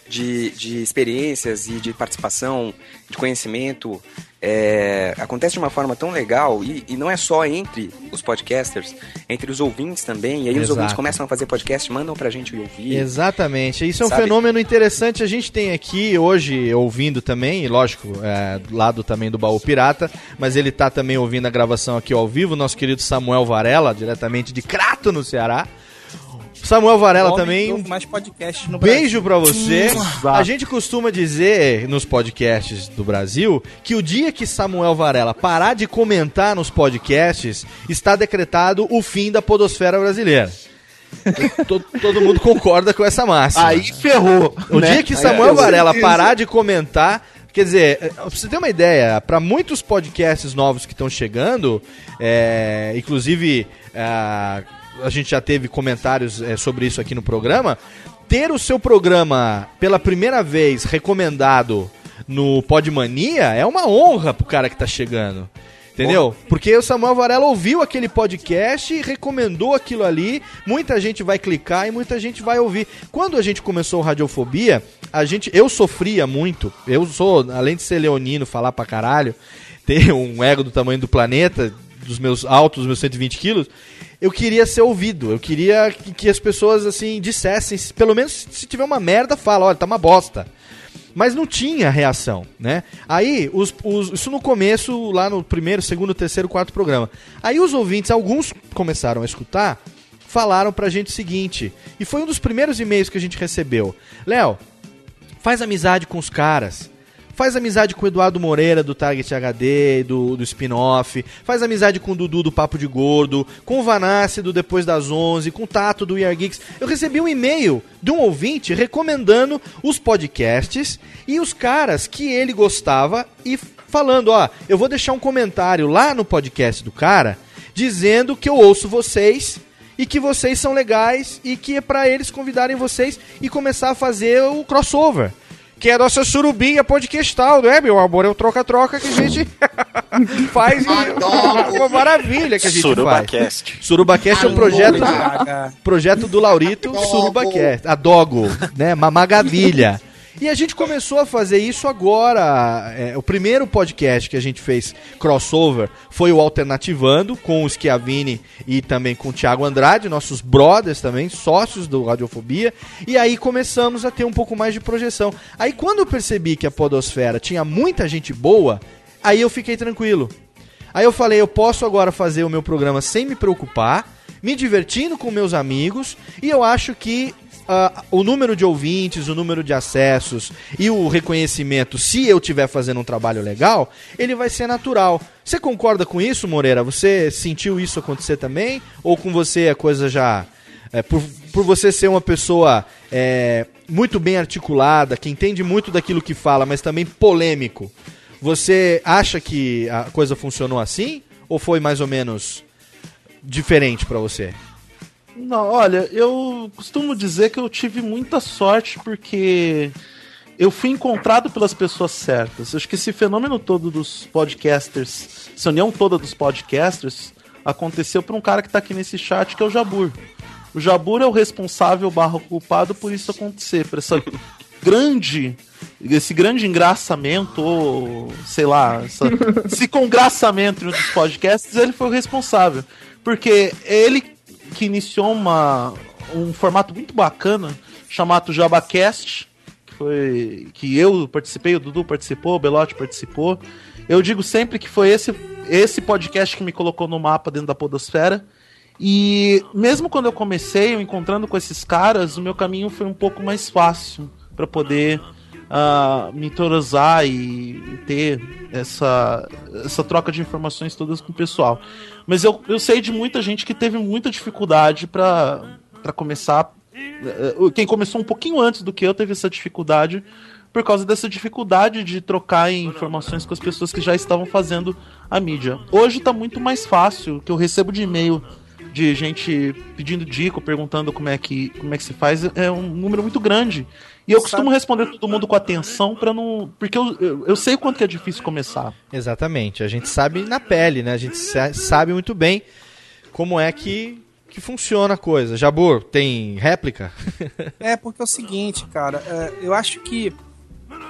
de, de experiências e de participação, de conhecimento, é, acontece de uma forma tão legal e, e não é só entre os podcasters, entre os ouvintes também. E aí os Exato. ouvintes começam a fazer podcast, mandam pra gente ouvir. Exatamente. Isso é um Sabe? fenômeno interessante. A gente tem aqui hoje ouvindo também, e lógico, é, do lado também do Baú Pirata, mas ele tá também ouvindo a gravação aqui ao vivo, nosso querido Samuel Varela, diretamente de Crato, no Ceará. Samuel Varela Homem também, um mais podcasts no beijo pra você. Exato. A gente costuma dizer nos podcasts do Brasil que o dia que Samuel Varela parar de comentar nos podcasts, está decretado o fim da podosfera brasileira. [LAUGHS] todo, todo mundo concorda com essa máxima. Aí ferrou. O né? dia que Aí Samuel ferrou. Varela parar de comentar. Quer dizer, eh, pra você ter uma ideia, para muitos podcasts novos que estão chegando, é, inclusive ah, a gente já teve comentários eh, sobre isso aqui no programa, ter o seu programa pela primeira vez recomendado no Podmania é uma honra pro cara que tá chegando. Entendeu? Porque o Samuel Varela ouviu aquele podcast e recomendou aquilo ali. Muita gente vai clicar e muita gente vai ouvir. Quando a gente começou o Radiofobia, a gente, eu sofria muito. Eu sou, além de ser leonino, falar pra caralho, ter um ego do tamanho do planeta, dos meus altos, dos meus 120 quilos, eu queria ser ouvido. Eu queria que, que as pessoas, assim, dissessem, se- pelo menos se tiver uma merda, fala, olha, tá uma bosta. Mas não tinha reação, né? Aí, os, os- isso no começo, lá no primeiro, segundo, terceiro, quarto programa. Aí os ouvintes, alguns começaram a escutar, falaram pra gente o seguinte, e foi um dos primeiros e-mails que a gente recebeu. Léo, faz amizade com os caras. Faz amizade com o Eduardo Moreira do Target HD, do, do spin-off. Faz amizade com o Dudu do Papo de Gordo, com o Vanassi do Depois das 11, com o Tato do We Are Geeks. Eu recebi um e-mail de um ouvinte recomendando os podcasts e os caras que ele gostava e falando, ó, eu vou deixar um comentário lá no podcast do cara dizendo que eu ouço vocês e que vocês são legais e que é pra eles convidarem vocês e começar a fazer o crossover. Que é a nossa surubinha podcastal, né, meu amor? É o troca-troca que a gente [LAUGHS] faz. Uma maravilha que a gente Surubacast. faz. Surubacast é um projeto, projeto do Laurito. Surubacast. A Dogo, né? Uma maravilha. E a gente começou a fazer isso agora. É, o primeiro podcast que a gente fez crossover foi o Alternativando, com o Schiavini e também com o Thiago Andrade, nossos brothers também, sócios do Radiofobia. E aí começamos a ter um pouco mais de projeção. Aí quando eu percebi que a Podosfera tinha muita gente boa, aí eu fiquei tranquilo. Aí eu falei, eu posso agora fazer o meu programa sem me preocupar, me divertindo com meus amigos, e eu acho que ah, o número de ouvintes, o número de acessos e o reconhecimento, se eu estiver fazendo um trabalho legal, ele vai ser natural. Você concorda com isso, Moreira? Você sentiu isso acontecer também? Ou com você a coisa já. é, por, por você ser uma pessoa é, muito bem articulada, que entende muito daquilo que fala, mas também polêmico, você acha que a coisa funcionou assim? Ou foi mais ou menos diferente pra você? Não, olha, eu costumo dizer que eu tive muita sorte porque eu fui encontrado pelas pessoas certas. Acho que esse fenômeno todo dos podcasters, essa união toda dos podcasters, aconteceu por um cara que tá aqui nesse chat, que é o Jabur. O Jabur é o responsável barra culpado por isso acontecer, por essa grande esse grande engraçamento, ou sei lá, essa- [LAUGHS] esse congraçamento entre os podcasts, ele foi o responsável. Porque ele que iniciou uma, um formato muito bacana chamado JabaCast, que foi que eu participei, o Dudu participou, o Belote participou. Eu digo sempre que foi esse, esse podcast que me colocou no mapa dentro da podosfera. E mesmo quando eu comecei, eu encontrando com esses caras, o meu caminho foi um pouco mais fácil para poder ah, me e, e ter essa, essa troca de informações todas com o pessoal. Mas eu, eu sei de muita gente que teve muita dificuldade para começar. eh, eh, Quem começou um pouquinho antes do que eu teve essa dificuldade por causa dessa dificuldade de trocar informações com as pessoas que já estavam fazendo a mídia. Hoje está muito mais fácil, que eu recebo de e-mail de gente pedindo dica, perguntando como é que como é que se faz, é um número muito grande. E eu costumo responder todo mundo com atenção para não, porque eu, eu, eu sei o quanto que é difícil começar. Exatamente, a gente sabe na pele, né? A gente sa- sabe muito bem como é que, que funciona a coisa. Jabur, tem réplica? [LAUGHS] É, porque é o seguinte, cara, é, eu acho que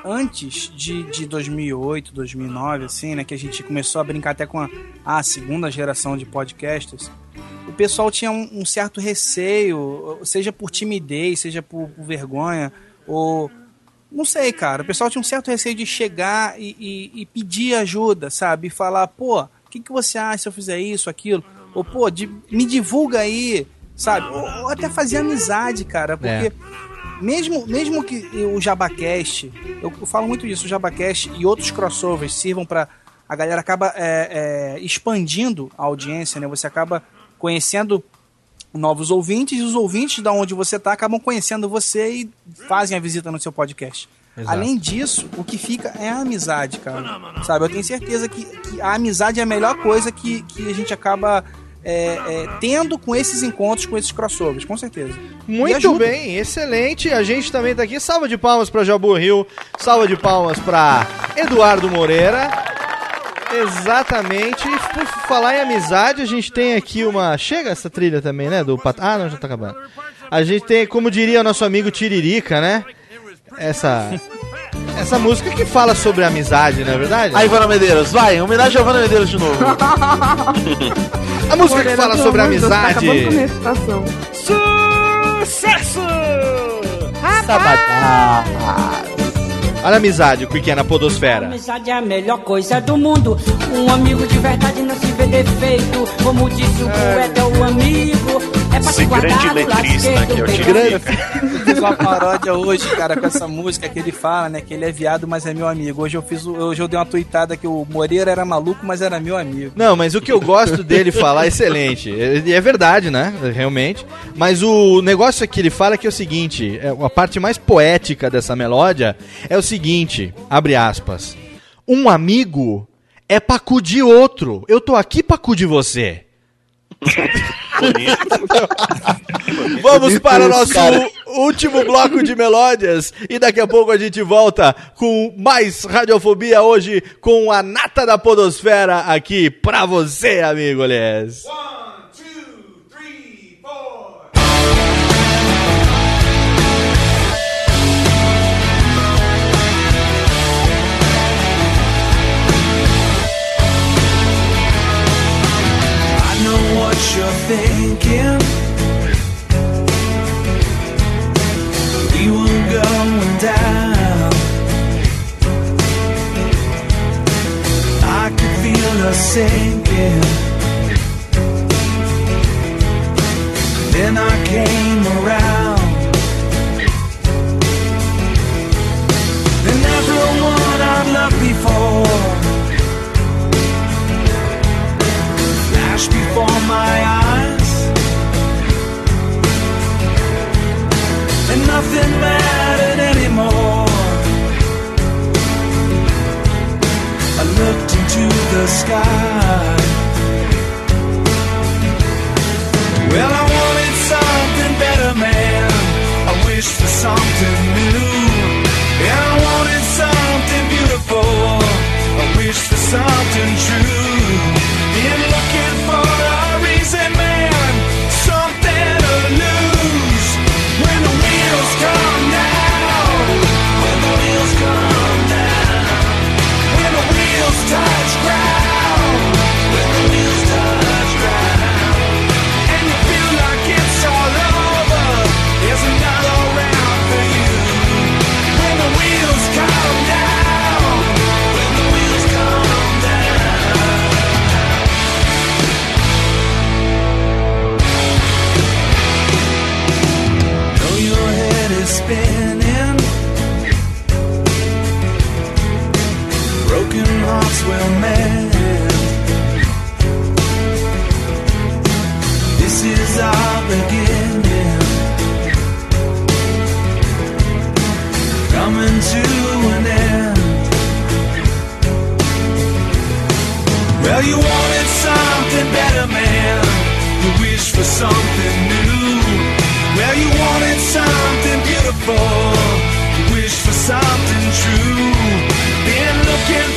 antes de, de 2008, 2009, assim, né, que a gente começou a brincar até com a, a segunda geração de podcasters, o pessoal tinha um, um certo receio, seja por timidez, seja por, por vergonha, ou não sei, cara. O pessoal tinha um certo receio de chegar e, e- e pedir ajuda, sabe? E falar, pô, o que, que você acha se eu fizer isso, aquilo? Ou, pô, di- me divulga aí, sabe? Ou, ou até fazer amizade, cara, porque. Mesmo, mesmo que o Jabacast, eu, eu falo muito disso, o Jabacast e outros crossovers sirvam pra. A galera acaba é, é, expandindo a audiência, né? Você acaba conhecendo novos ouvintes e os ouvintes da onde você tá acabam conhecendo você e fazem a visita no seu podcast. Exato. Além disso, o que fica é a amizade, cara. Sabe, eu tenho certeza que, que a amizade é a melhor coisa que, que a gente acaba é, é, tendo com esses encontros, com esses crossovers, com certeza. Muito bem, excelente. A gente também tá aqui. Salva de palmas pra Jabur Rio. Salva de palmas pra Eduardo Moreira. Exatamente. E por falar em amizade, a gente tem aqui uma. Chega essa trilha também, né? Do Pat... Ah, não, já tá acabando. A gente tem, como diria o nosso amigo Tiririca, né? Essa. Essa música que fala sobre amizade, não é verdade? Aí, Ivana Medeiros, vai, homenagem a Ivana Medeiros de novo. [LAUGHS] A música que fala sobre amor de Deus, tá amizade. acabando Olha a amizade, o que é na podosfera. Amizade é a melhor coisa do mundo. Um amigo de verdade não se vê defeito. Como disse o poeta, é o amigo. Esse grande letrista aqui, eu Eu fiz uma paródia hoje, cara, com essa música que ele fala, né? Que ele é viado, mas é meu amigo. Hoje eu fiz, hoje eu dei uma tuitada que o Moreira era maluco, mas era meu amigo. Não, mas o que eu gosto dele falar é excelente. E é verdade, né? Realmente. Mas o negócio que ele fala é que é o seguinte: é, a parte mais poética dessa melódia é o seguinte: abre aspas. Um amigo é pra acudir outro. Eu tô aqui pra acudir você. [LAUGHS] Vamos Bonito para o nosso cara. último bloco de melódias e daqui a pouco a gente volta com mais radiofobia hoje com a nata da podosfera aqui pra você, amigo Les. I know what you're thinking. We were going down. I could feel us sinking. Then I came around. And everyone I've loved before flash before my eyes. And nothing mattered anymore. I looked into the sky. Well, I wanted something better, man. I wished for something new. And I wanted something beautiful. I wished for something true mend This is our beginning. Coming to an end. Well, you wanted something better, man. You wish for something new. Well, you wanted something beautiful. You wish for something true. Been looking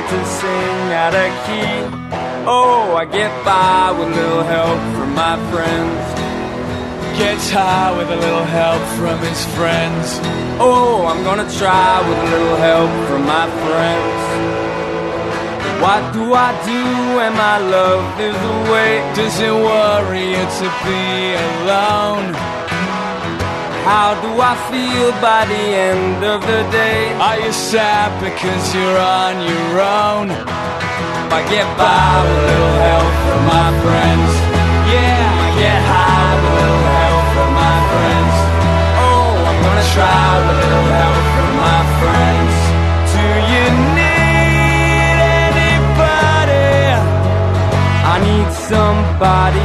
try not to sing out of key. Oh, I get by with a little help from my friends. Gets high with a little help from his friends. Oh, I'm gonna try with a little help from my friends. What do I do when my love is away? Does it worry you to be alone? How do I feel by the end of the day? Are you sad because you're on your own? I get by with a little help from my friends. Yeah, I get high with a little help from my friends. Oh, I'm gonna try with a little help from my friends. Do you need anybody? I need somebody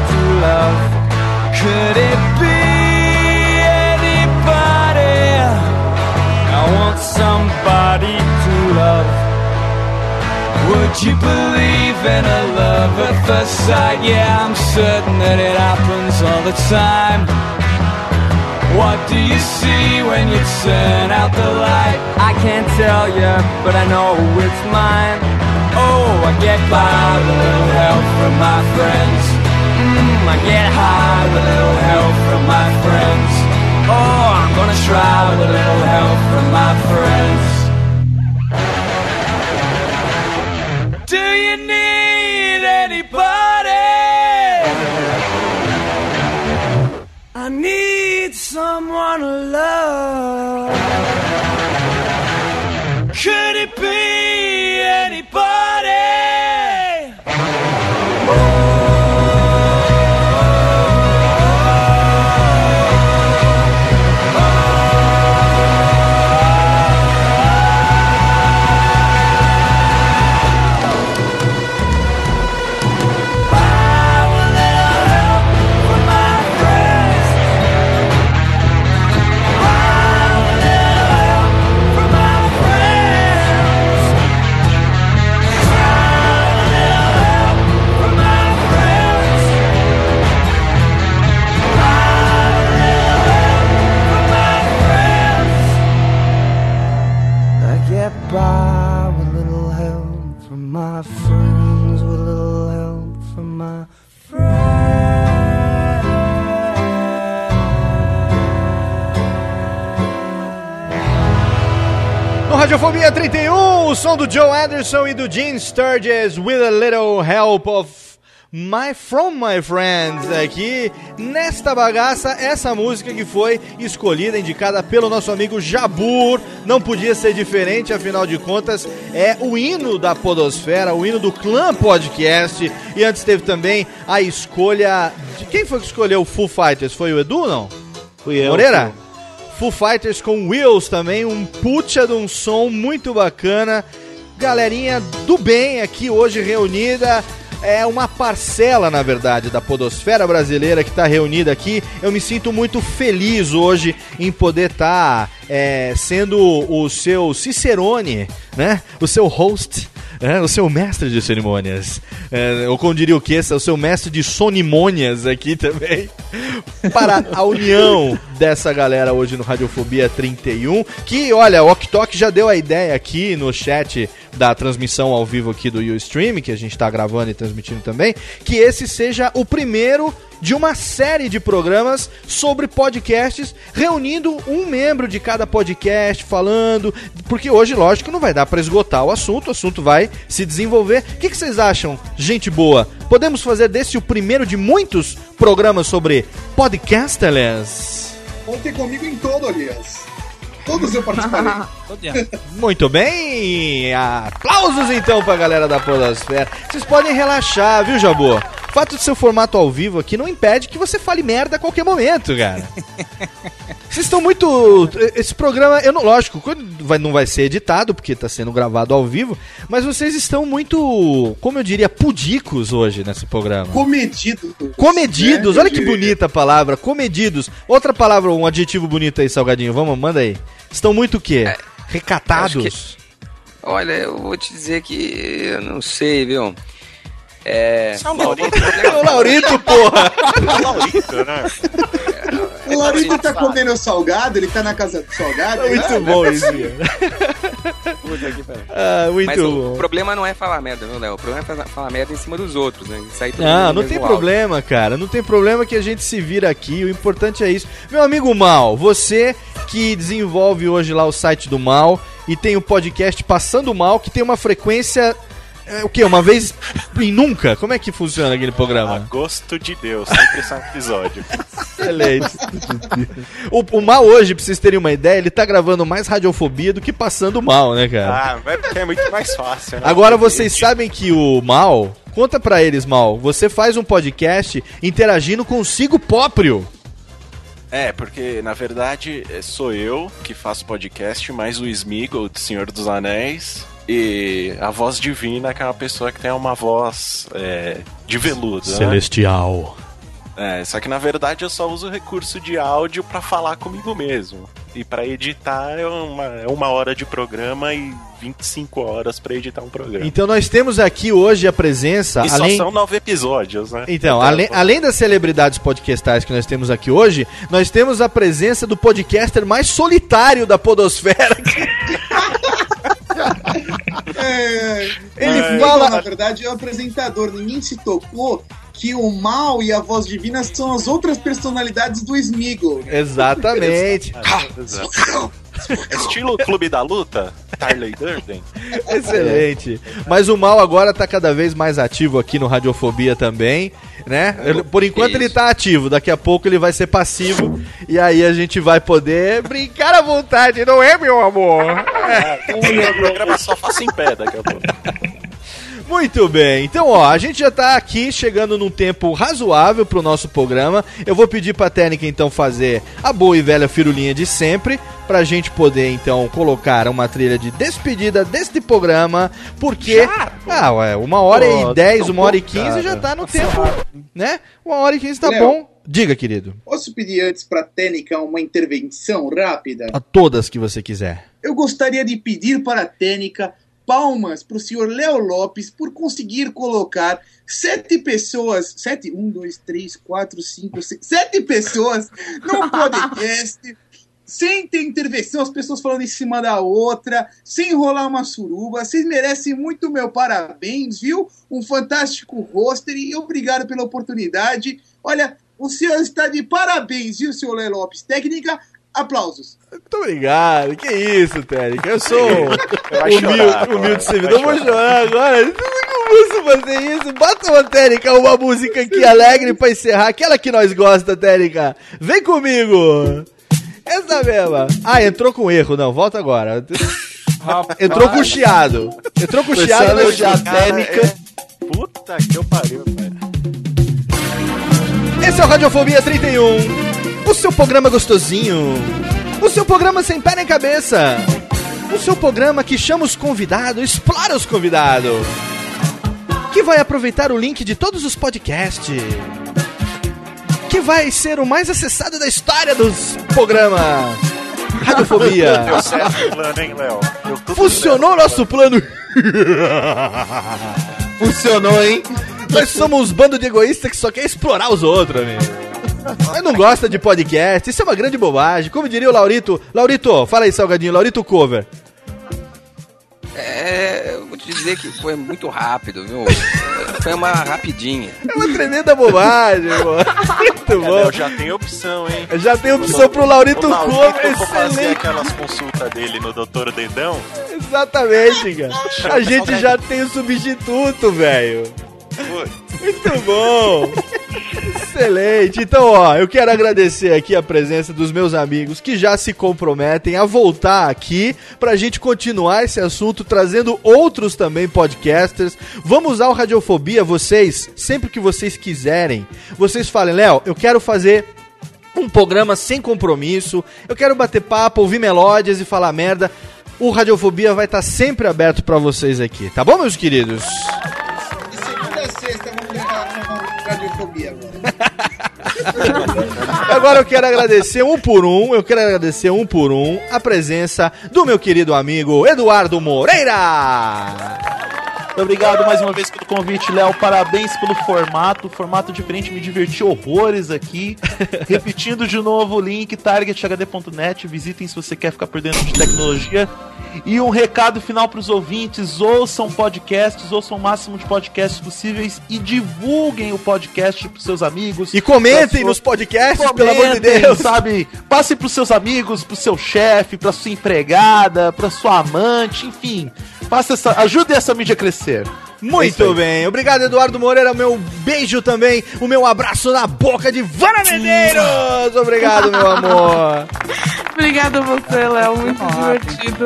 you believe in a love at first sight? Yeah, I'm certain that it happens all the time. What do you see when you turn out the light? I can't tell you, but I know it's mine. Oh, I get by with a little help from my friends. Mm, I get high with a little help from my friends. Oh, I'm gonna try with a little help from my friends. Need someone to love. Radiofobia 31, o som do Joe Anderson e do Gene Sturges with a little help of My From My Friends aqui nesta bagaça, essa música que foi escolhida, indicada pelo nosso amigo Jabur, não podia ser diferente, afinal de contas é o hino da podosfera, o hino do Clã Podcast e antes teve também a escolha de quem foi que escolheu o Foo Fighters? Foi o Edu não? Fui eu. Moreira? Foo Fighters com Wheels também, um puta de um som muito bacana. Galerinha do bem aqui hoje reunida. É uma parcela, na verdade, da podosfera brasileira que está reunida aqui. Eu me sinto muito feliz hoje em poder estar sendo o seu Cicerone, né? O seu host, né? o seu mestre de cerimônias. É, ou como diria o que? O seu mestre de sonimônias aqui também. Para a união dessa galera hoje no Radiofobia 31. Que, olha, o Oktok já deu a ideia aqui no chat da transmissão ao vivo aqui do Ustream, que a gente está gravando e transmitindo também, que esse seja o primeiro de uma série de programas sobre podcasts, reunindo um membro de cada podcast, falando, porque hoje, lógico, não vai dar para esgotar o assunto, o assunto vai se desenvolver. O que, que vocês acham, gente boa? Podemos fazer desse o primeiro de muitos programas sobre podcasters? Contem comigo em todo, aliás. Todos eu participarei. [LAUGHS] Muito bem! Aplausos então pra galera da Podosfera. Vocês podem relaxar, viu, Jabô? O fato de seu formato ao vivo aqui não impede que você fale merda a qualquer momento, cara. [LAUGHS] Vocês estão muito. Esse programa, eu não, lógico, vai, não vai ser editado, porque está sendo gravado ao vivo, mas vocês estão muito, como eu diria, pudicos hoje nesse programa. Comedidos. Comedidos, né? olha que bonita a palavra, comedidos. Outra palavra, um adjetivo bonito aí, Salgadinho, vamos, manda aí. Estão muito o quê? Recatados? Olha, eu vou te dizer que eu não sei, viu? É. São Laurito. É o Laurito, porra! É o Laurito, né? O Laurito tá comendo salgado, ele tá na casa do salgado. É muito né? bom isso. Ah, muito Mas o bom. problema não é falar merda, viu, Léo? O problema é falar- merda em cima dos outros, né? Isso aí todo Não, mundo não no tem problema, cara. Não tem problema que a gente se vira aqui. O importante é isso. Meu amigo Mal, você que desenvolve hoje lá o site do Mal e tem o podcast Passando Mal, que tem uma frequência. É, o quê? Uma vez em nunca? Como é que funciona aquele A programa? gosto de Deus, sempre um episódio. Excelente. o, o Mal hoje, pra vocês terem uma ideia, ele tá gravando mais radiofobia do que Passando Mal, né, cara? Ah, mas porque é muito mais fácil, né? Agora vocês sabem que o Mal, conta pra eles, Mal, você faz um podcast interagindo consigo próprio. É, porque na verdade é, sou eu que faço podcast, mais o Smeagol do Senhor dos Anéis e a voz divina, que é uma pessoa que tem uma voz é, de veludo. né? Celestial. É, só que na verdade eu só uso recurso de áudio pra falar comigo mesmo. E pra editar é uma, é uma hora de programa e 25 horas pra editar um programa. Então nós temos aqui hoje a presença, e só além são nove episódios, né? Então, além, além das celebridades podcastais que nós temos aqui hoje, nós temos a presença do podcaster mais solitário da podosfera. [LAUGHS] [LAUGHS] É, Ele é, fala- Na verdade, é o apresentador. Ninguém se tocou que o mal e a voz divina são as outras personalidades do Smeagol. né? Exatamente. [LAUGHS] Exato. Estilo Clube da Luta, Tarley Durden. Excelente. Mas o mal agora tá cada vez mais ativo aqui no Radiofobia também, né? Ele- por enquanto ele tá ativo, daqui a pouco ele vai ser passivo e aí a gente vai poder brincar à vontade, não é, meu amor? [LAUGHS] O programa só faço em pé daqui a pouco. Muito bem, então ó, a gente já tá aqui chegando num tempo razoável pro nosso programa. Eu vou pedir pra técnica então fazer a boa e velha firulinha de sempre, pra gente poder então colocar uma trilha de despedida deste programa, porque. Ah, ué, uma hora Pô, e dez, tão uma hora e quinze já tá no tempo, né? Uma hora e quinze tá Léo. bom. Diga, querido. Posso pedir antes pra Tênica uma intervenção rápida? A todas que você quiser. Eu gostaria de pedir para a Tênica palmas para o senhor Léo Lopes por conseguir colocar sete pessoas, sete, um, dois, três, quatro, cinco, seis, sete pessoas no [LAUGHS] podcast, sem ter intervenção, as pessoas falando em cima da outra, sem rolar uma suruba. Vocês merecem muito meu parabéns, viu? Um fantástico roster e obrigado pela oportunidade. Olha, o senhor está de parabéns, viu, senhor Léo Lopes? Técnica, aplausos. Muito obrigado. Que isso, Técnica. Eu sou humilde, chorar humilde servidor. Eu vou chorar. agora. Posso fazer isso. Bota uma Técnica, uma música aqui alegre pra encerrar. Aquela que nós gosta, Técnica. Vem comigo. Essa mesma. Ah, entrou com erro. Não, volta agora. Entrou com chiado. Entrou com chiado Começando na a técnica. é- Puta que eu pariu, velho. Esse é o Radiofobia 31. O seu programa gostosinho. O seu programa sem pé nem cabeça. O seu programa que chama os convidados, explora os convidados. Que vai aproveitar o link de todos os podcasts. Que vai ser o mais acessado da história dos programas. Radiofobia. [LAUGHS] Deu certo o plano, hein, Léo? Funcionou o nosso plano. Funcionou, hein? Nós somos um bando de egoístas que só quer explorar os outros, amigo. Mas não gosta de podcast, isso é uma grande bobagem. Como diria o Laurito. Laurito, fala aí, Salgadinho. Laurito Cover. É, eu vou te dizer que foi muito rápido, viu? Foi uma rapidinha. É uma tremenda bobagem, pô. Muito É, bom. Léo, já tem opção, hein? Já tem opção pro Laurito O Laurito, Cover, eu vou fazer excelente. aquelas consultas dele no Doutor Dedão. Exatamente, cara. A gente já tem o substituto, velho. Muito bom. Excelente. Então, ó, eu quero agradecer aqui a presença dos meus amigos que já se comprometem a voltar aqui pra gente continuar esse assunto, trazendo outros também podcasters. Vamos usar o Radiofobia, vocês, sempre que vocês quiserem. Vocês falem, Léo, eu quero fazer um programa sem compromisso. Eu quero bater papo, ouvir melódias e falar merda. O Radiofobia vai estar sempre aberto pra vocês aqui, tá bom, meus queridos? Agora. [LAUGHS] Agora eu quero agradecer um por um, eu quero agradecer um por um a presença do meu querido amigo Eduardo Moreira. Obrigado mais uma vez pelo convite, Léo. Parabéns pelo formato. Formato diferente, me diverti horrores aqui. [LAUGHS] Repetindo de novo o link targethd.net. Visitem se você quer ficar por dentro de tecnologia. E um recado final para os ouvintes: ouçam podcasts, ouçam o máximo de podcasts possíveis e divulguem o podcast para seus amigos. E comentem sua- nos podcasts, pelo amor de Comentem, Deus. Sabe? Passe pros seus amigos, pro seu chefe, pra sua empregada, pra sua amante, enfim. Faça essa, ajude essa mídia a crescer. É Muito aí. bem, obrigado Eduardo Moreira, meu beijo também, o meu abraço na boca de Vana Medeiros. Obrigado, meu amor. [LAUGHS] Obrigada a você, Léo. Muito divertido.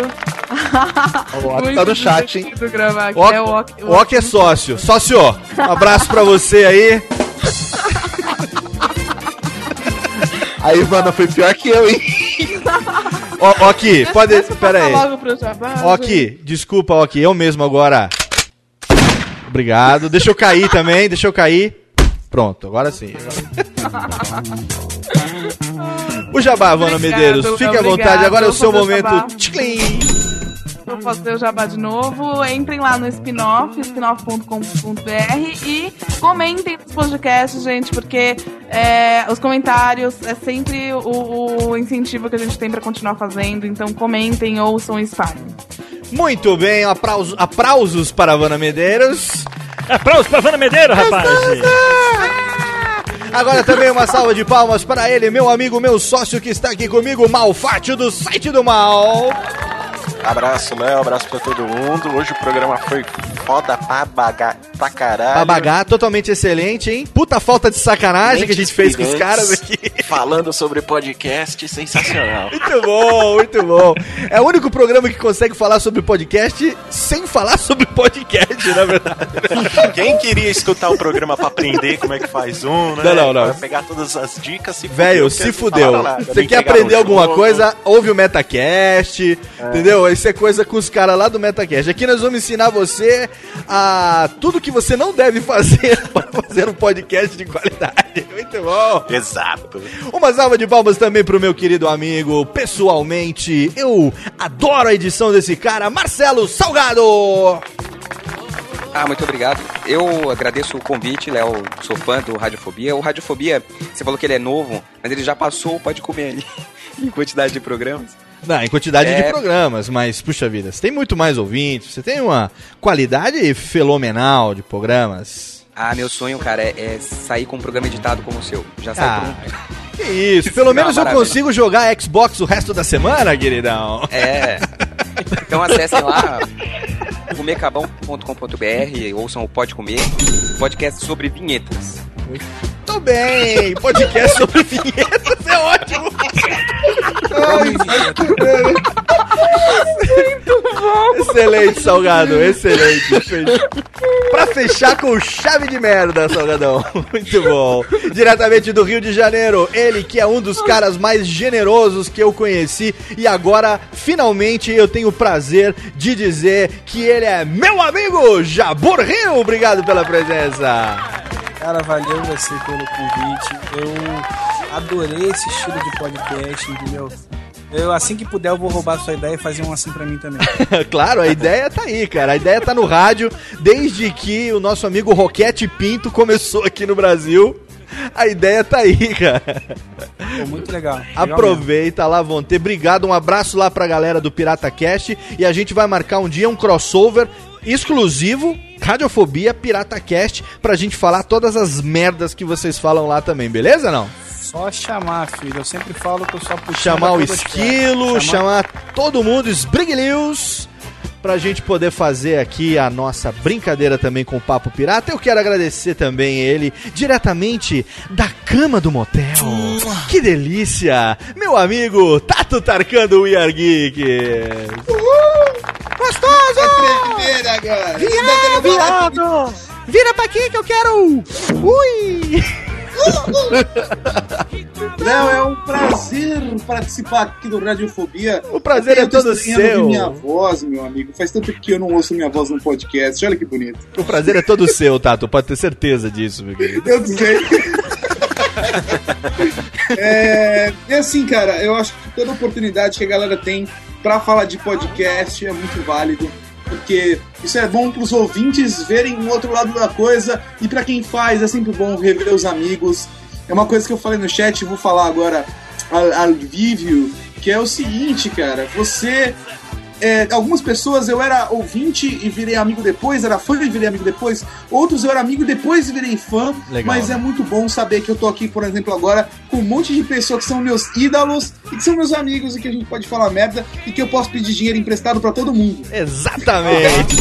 O Ok Muito tá no chat, hein? divertido gravar aqui. O É, o Ok- o Ok é sócio. Sócio, um abraço pra você aí. A Ivana foi pior que eu, hein? [LAUGHS] Ó, Ok, pode. Deixa eu Pera aí. gente. Ok, desculpa, Ok, eu mesmo agora. Obrigado. Deixa eu cair também, deixa eu cair. Pronto, agora sim. [LAUGHS] O Jabá, Vana Medeiros, fique à vontade. Agora é o seu momento. Tchim. Vou fazer o jabá de novo. Entrem lá no spin-off, spinoff.com.br e comentem nos podcasts, gente, porque é, os comentários é sempre o, o incentivo que a gente tem pra continuar fazendo. Então comentem, ouçam e espalhem. Muito bem, aplausos, aplausos para a Vana Medeiros. Aplausos para Vana Medeiros, rapaz. Agora também uma salva de palmas para ele, meu amigo, meu sócio que está aqui comigo, Malfátio do site do Mal. Abraço, Léo, abraço pra todo mundo. Hoje o programa foi foda pra, baga... pra caralho. Babagá, totalmente excelente, hein? Puta falta de sacanagem que a gente fez com os caras aqui. [LAUGHS] Falando sobre podcast, sensacional. Muito bom, muito bom. É o único programa que consegue falar sobre podcast sem falar sobre podcast, na verdade. Quem queria escutar o programa pra aprender como é que faz um, né? Não, não, não. Pra pegar todas as dicas, se Velho, se fudeu. nada, Você quer aprender o alguma jogo. coisa, ouve o Metacast, entendeu? Isso é coisa com os caras lá do Metacast. Aqui nós vamos ensinar você a tudo que você não deve fazer [LAUGHS] para fazer um podcast de qualidade. Muito bom. Exato. Uma salva de palmas também pro meu querido amigo, pessoalmente. Eu adoro a edição desse cara, Marcelo Salgado. Ah, muito obrigado. Eu agradeço o convite, Léo. Sou fã do Radiofobia. O Radiofobia, você falou que ele é novo, mas ele já passou o Pode Comer ali, [LAUGHS] em quantidade de programas. Não, em quantidade de É. programas, mas puxa vida, você tem muito mais ouvintes, você tem uma qualidade fenomenal de programas. Ah, meu sonho, cara, é, é sair com um programa editado como o seu. Já sai Ah, pronto. Que isso, pelo menos eu consigo jogar Xbox o resto da semana, queridão. É. Então acessem lá comecabão.com.br, ouçam o Pode Comer, podcast sobre vinhetas. Tô bem, podcast sobre vinhetas é ótimo. Muito bom. Excelente, Salgado, excelente. Pra fechar com chave de merda, Salgadão. Muito bom. Diretamente do Rio de Janeiro, ele que é um dos caras mais generosos que eu conheci e agora, finalmente, eu tenho o prazer de dizer que ele é meu amigo Jabor Rio. Obrigado pela presença. Cara, valeu você pelo convite. Eu adorei esse estilo de podcast, entendeu? Eu, assim que puder, eu vou roubar sua ideia e fazer um assim pra mim também. [LAUGHS] claro, a ideia tá aí, cara. A ideia tá no rádio desde que o nosso amigo Roquete Pinto começou aqui no Brasil. A ideia tá aí, cara. Pô, muito legal. Legal Aproveita lá, vão ter. Obrigado, um abraço lá pra galera do Pirata Cast. E a gente vai marcar um dia um crossover exclusivo, Radiofobia Pirata Cast, pra gente falar todas as merdas que vocês falam lá também, beleza não? Só chamar, filho. Eu sempre falo que eu só puxo. Chamar o esquilo, chamar todo mundo, esbriguilhos, pra gente poder fazer aqui a nossa brincadeira também com o Papo Pirata. Eu quero agradecer também ele, diretamente da cama do motel. Que delícia! Meu amigo Tato Tarkan do We Are Geek. Gostoso! É primeira agora. Viado, viado! Vira pra aqui que eu quero! Ui! Léo, é um prazer participar aqui do Radiofobia. O prazer é todo seu. minha voz, meu amigo. Faz tanto tempo que eu não ouço minha voz no podcast. Olha que bonito. O prazer é todo seu, Tato. Pode ter certeza disso, meu querido. Eu sei. [LAUGHS] é, e assim, cara, eu acho que toda oportunidade que a galera tem pra falar de podcast é muito válido. Porque isso é bom pros ouvintes verem o outro lado da coisa. E pra quem faz, é sempre bom rever os amigos. É uma coisa que eu falei no chat, vou falar agora ao, ao vivo, que é o seguinte, cara. Você é, algumas pessoas eu era ouvinte e virei amigo depois, era fã e virei amigo depois. Outros eu era amigo depois e virei fã. Legal, mas né? é muito bom saber que eu tô aqui, por exemplo, agora com um monte de pessoas que são meus ídolos e que são meus amigos e que a gente pode falar merda e que eu posso pedir dinheiro emprestado pra todo mundo. Exatamente. [LAUGHS]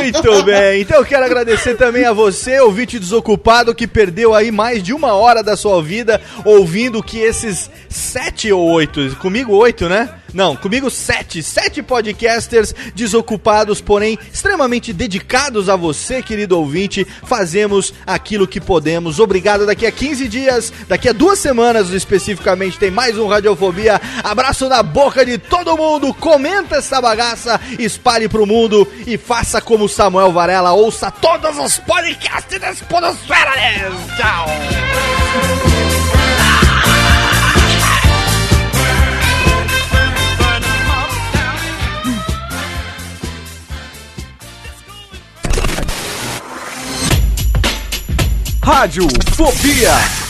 Muito bem. Então eu quero agradecer também a você, ouvinte desocupado, que perdeu aí mais de uma hora da sua vida ouvindo que esses sete ou oito, comigo oito, né? Não, comigo sete, sete podcasters desocupados, porém extremamente dedicados a você, querido ouvinte, fazemos aquilo que podemos. Obrigado. Daqui a 15 dias, daqui a duas semanas especificamente, tem mais um Radiofobia. Abraço na boca de todo mundo. Comenta essa bagaça, espalhe pro mundo e faça como Samuel Varela. Ouça todos os podcasts da Podosfera. né? Tchau. Rádio Fobia.